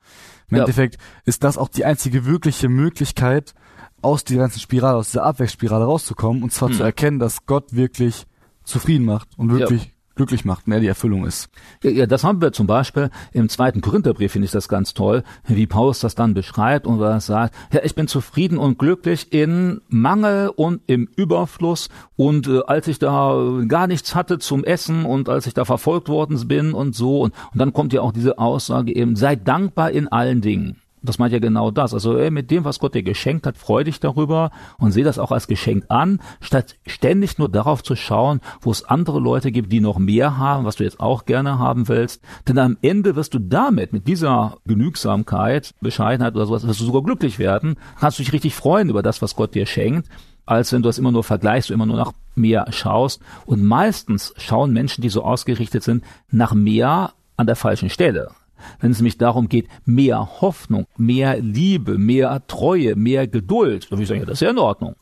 im Ja. Endeffekt ist das auch die einzige wirkliche Möglichkeit, aus dieser ganzen Spirale, aus dieser Abwärtsspirale rauszukommen und zwar Hm. zu erkennen, dass Gott wirklich zufrieden macht und wirklich glücklich macht, mehr die Erfüllung ist. Ja, das haben wir zum Beispiel im zweiten Korintherbrief, finde ich das ganz toll, wie Paulus das dann beschreibt und er sagt, ja, ich bin zufrieden und glücklich in Mangel und im Überfluss und äh, als ich da gar nichts hatte zum Essen und als ich da verfolgt worden bin und so und, und dann kommt ja auch diese Aussage eben, sei dankbar in allen Dingen. Das meint ja genau das. Also ey, mit dem, was Gott dir geschenkt hat, freu dich darüber und sehe das auch als Geschenk an, statt ständig nur darauf zu schauen, wo es andere Leute gibt, die noch mehr haben, was du jetzt auch gerne haben willst. Denn am Ende wirst du damit, mit dieser Genügsamkeit, Bescheidenheit oder sowas, wirst du sogar glücklich werden, kannst du dich richtig freuen über das, was Gott dir schenkt als wenn du das immer nur vergleichst, du immer nur nach mehr schaust. Und meistens schauen Menschen, die so ausgerichtet sind, nach mehr an der falschen Stelle. Wenn es nämlich darum geht, mehr Hoffnung, mehr Liebe, mehr Treue, mehr Geduld, dann würde ich sagen, ja, das ist ja in Ordnung.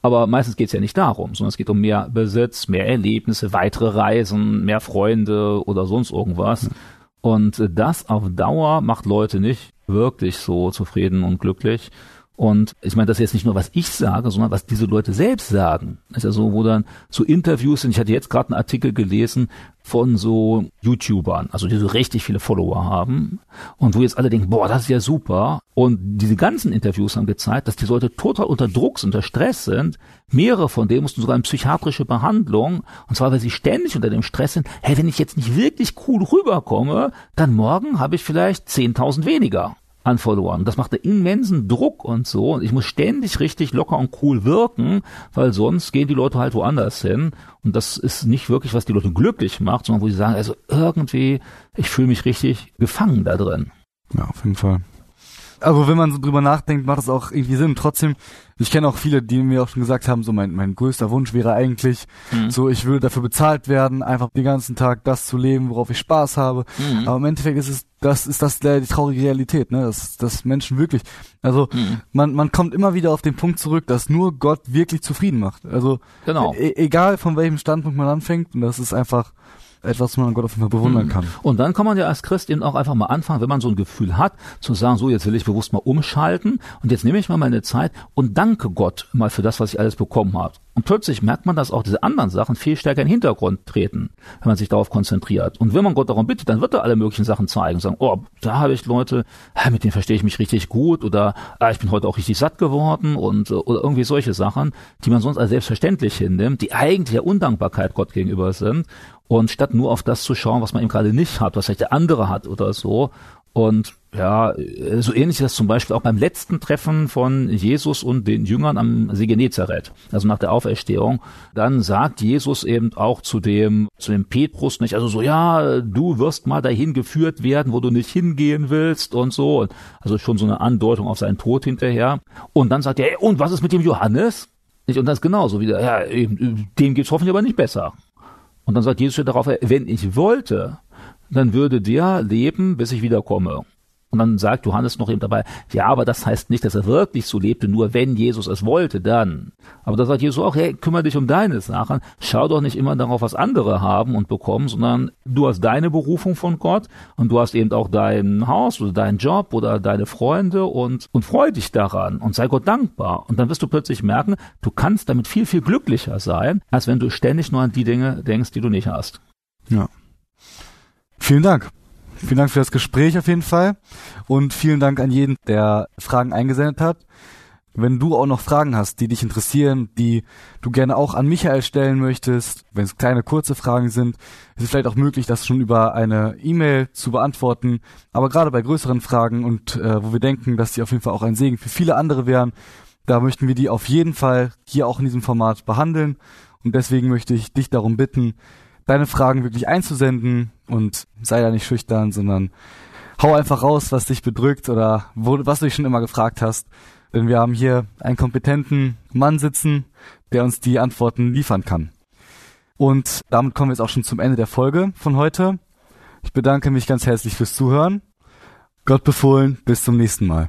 Aber meistens geht es ja nicht darum, sondern es geht um mehr Besitz, mehr Erlebnisse, weitere Reisen, mehr Freunde oder sonst irgendwas. Und das auf Dauer macht Leute nicht wirklich so zufrieden und glücklich. Und ich meine, das ist jetzt nicht nur, was ich sage, sondern was diese Leute selbst sagen. Ist ja so, wo dann so Interviews sind. Ich hatte jetzt gerade einen Artikel gelesen von so YouTubern, also die so richtig viele Follower haben und wo jetzt alle denken, boah, das ist ja super. Und diese ganzen Interviews haben gezeigt, dass die Leute total unter Druck sind, unter Stress sind. Mehrere von denen mussten sogar in psychiatrische Behandlung. Und zwar, weil sie ständig unter dem Stress sind, hey, wenn ich jetzt nicht wirklich cool rüberkomme, dann morgen habe ich vielleicht 10.000 weniger an Followern. Das macht einen immensen Druck und so. Und ich muss ständig richtig locker und cool wirken, weil sonst gehen die Leute halt woanders hin. Und das ist nicht wirklich, was die Leute glücklich macht, sondern wo sie sagen, also irgendwie, ich fühle mich richtig gefangen da drin. Ja, auf jeden Fall. Aber wenn man so drüber nachdenkt, macht das auch irgendwie Sinn. Trotzdem, ich kenne auch viele, die mir auch schon gesagt haben, so mein, mein größter Wunsch wäre eigentlich, mhm. so ich würde dafür bezahlt werden, einfach den ganzen Tag das zu leben, worauf ich Spaß habe. Mhm. Aber im Endeffekt ist es, das ist das die traurige Realität, ne? Dass, dass Menschen wirklich, also mhm. man, man kommt immer wieder auf den Punkt zurück, dass nur Gott wirklich zufrieden macht. Also genau. E egal von welchem Standpunkt man anfängt, und das ist einfach etwas, was man an Gott auf jeden Fall bewundern mhm. kann. Und dann kann man ja als Christ eben auch einfach mal anfangen, wenn man so ein Gefühl hat, zu sagen, so jetzt will ich bewusst mal umschalten und jetzt nehme ich mal meine Zeit und danke Gott mal für das, was ich alles bekommen habe. Und plötzlich merkt man, dass auch diese anderen Sachen viel stärker in den Hintergrund treten, wenn man sich darauf konzentriert. Und wenn man Gott darum bittet, dann wird er alle möglichen Sachen zeigen. Sagen, oh, da habe ich Leute, mit denen verstehe ich mich richtig gut oder ah, ich bin heute auch richtig satt geworden und oder irgendwie solche Sachen, die man sonst als selbstverständlich hinnimmt, die eigentlich ja Undankbarkeit Gott gegenüber sind. Und statt nur auf das zu schauen, was man eben gerade nicht hat, was vielleicht der andere hat oder so. Und ja, so ähnlich ist das zum Beispiel auch beim letzten Treffen von Jesus und den Jüngern am See Genezareth, also nach der Auferstehung. Dann sagt Jesus eben auch zu dem, zu dem Petrus nicht, also so, ja, du wirst mal dahin geführt werden, wo du nicht hingehen willst und so. Also schon so eine Andeutung auf seinen Tod hinterher. Und dann sagt er, und was ist mit dem Johannes? Und das genauso wieder, ja, dem geht's hoffentlich aber nicht besser. Und dann sagt Jesus darauf, wenn ich wollte, dann würde der leben, bis ich wiederkomme. Und dann sagt Johannes noch eben dabei, ja, aber das heißt nicht, dass er wirklich so lebte, nur wenn Jesus es wollte, dann. Aber da sagt Jesus auch, hey, kümmere dich um deine Sachen, schau doch nicht immer darauf, was andere haben und bekommen, sondern du hast deine Berufung von Gott und du hast eben auch dein Haus oder deinen Job oder deine Freunde und, und freu dich daran und sei Gott dankbar. Und dann wirst du plötzlich merken, du kannst damit viel, viel glücklicher sein, als wenn du ständig nur an die Dinge denkst, die du nicht hast. Ja. Vielen Dank. Vielen Dank für das Gespräch auf jeden Fall und vielen Dank an jeden, der Fragen eingesendet hat. Wenn du auch noch Fragen hast, die dich interessieren, die du gerne auch an Michael stellen möchtest, wenn es kleine, kurze Fragen sind, ist es vielleicht auch möglich, das schon über eine E-Mail zu beantworten. Aber gerade bei größeren Fragen und äh, wo wir denken, dass die auf jeden Fall auch ein Segen für viele andere wären, da möchten wir die auf jeden Fall hier auch in diesem Format behandeln. Und deswegen möchte ich dich darum bitten, deine Fragen wirklich einzusenden und sei da nicht schüchtern, sondern hau einfach raus, was dich bedrückt oder wo, was du dich schon immer gefragt hast. Denn wir haben hier einen kompetenten Mann sitzen, der uns die Antworten liefern kann. Und damit kommen wir jetzt auch schon zum Ende der Folge von heute. Ich bedanke mich ganz herzlich fürs Zuhören. Gott befohlen, bis zum nächsten Mal.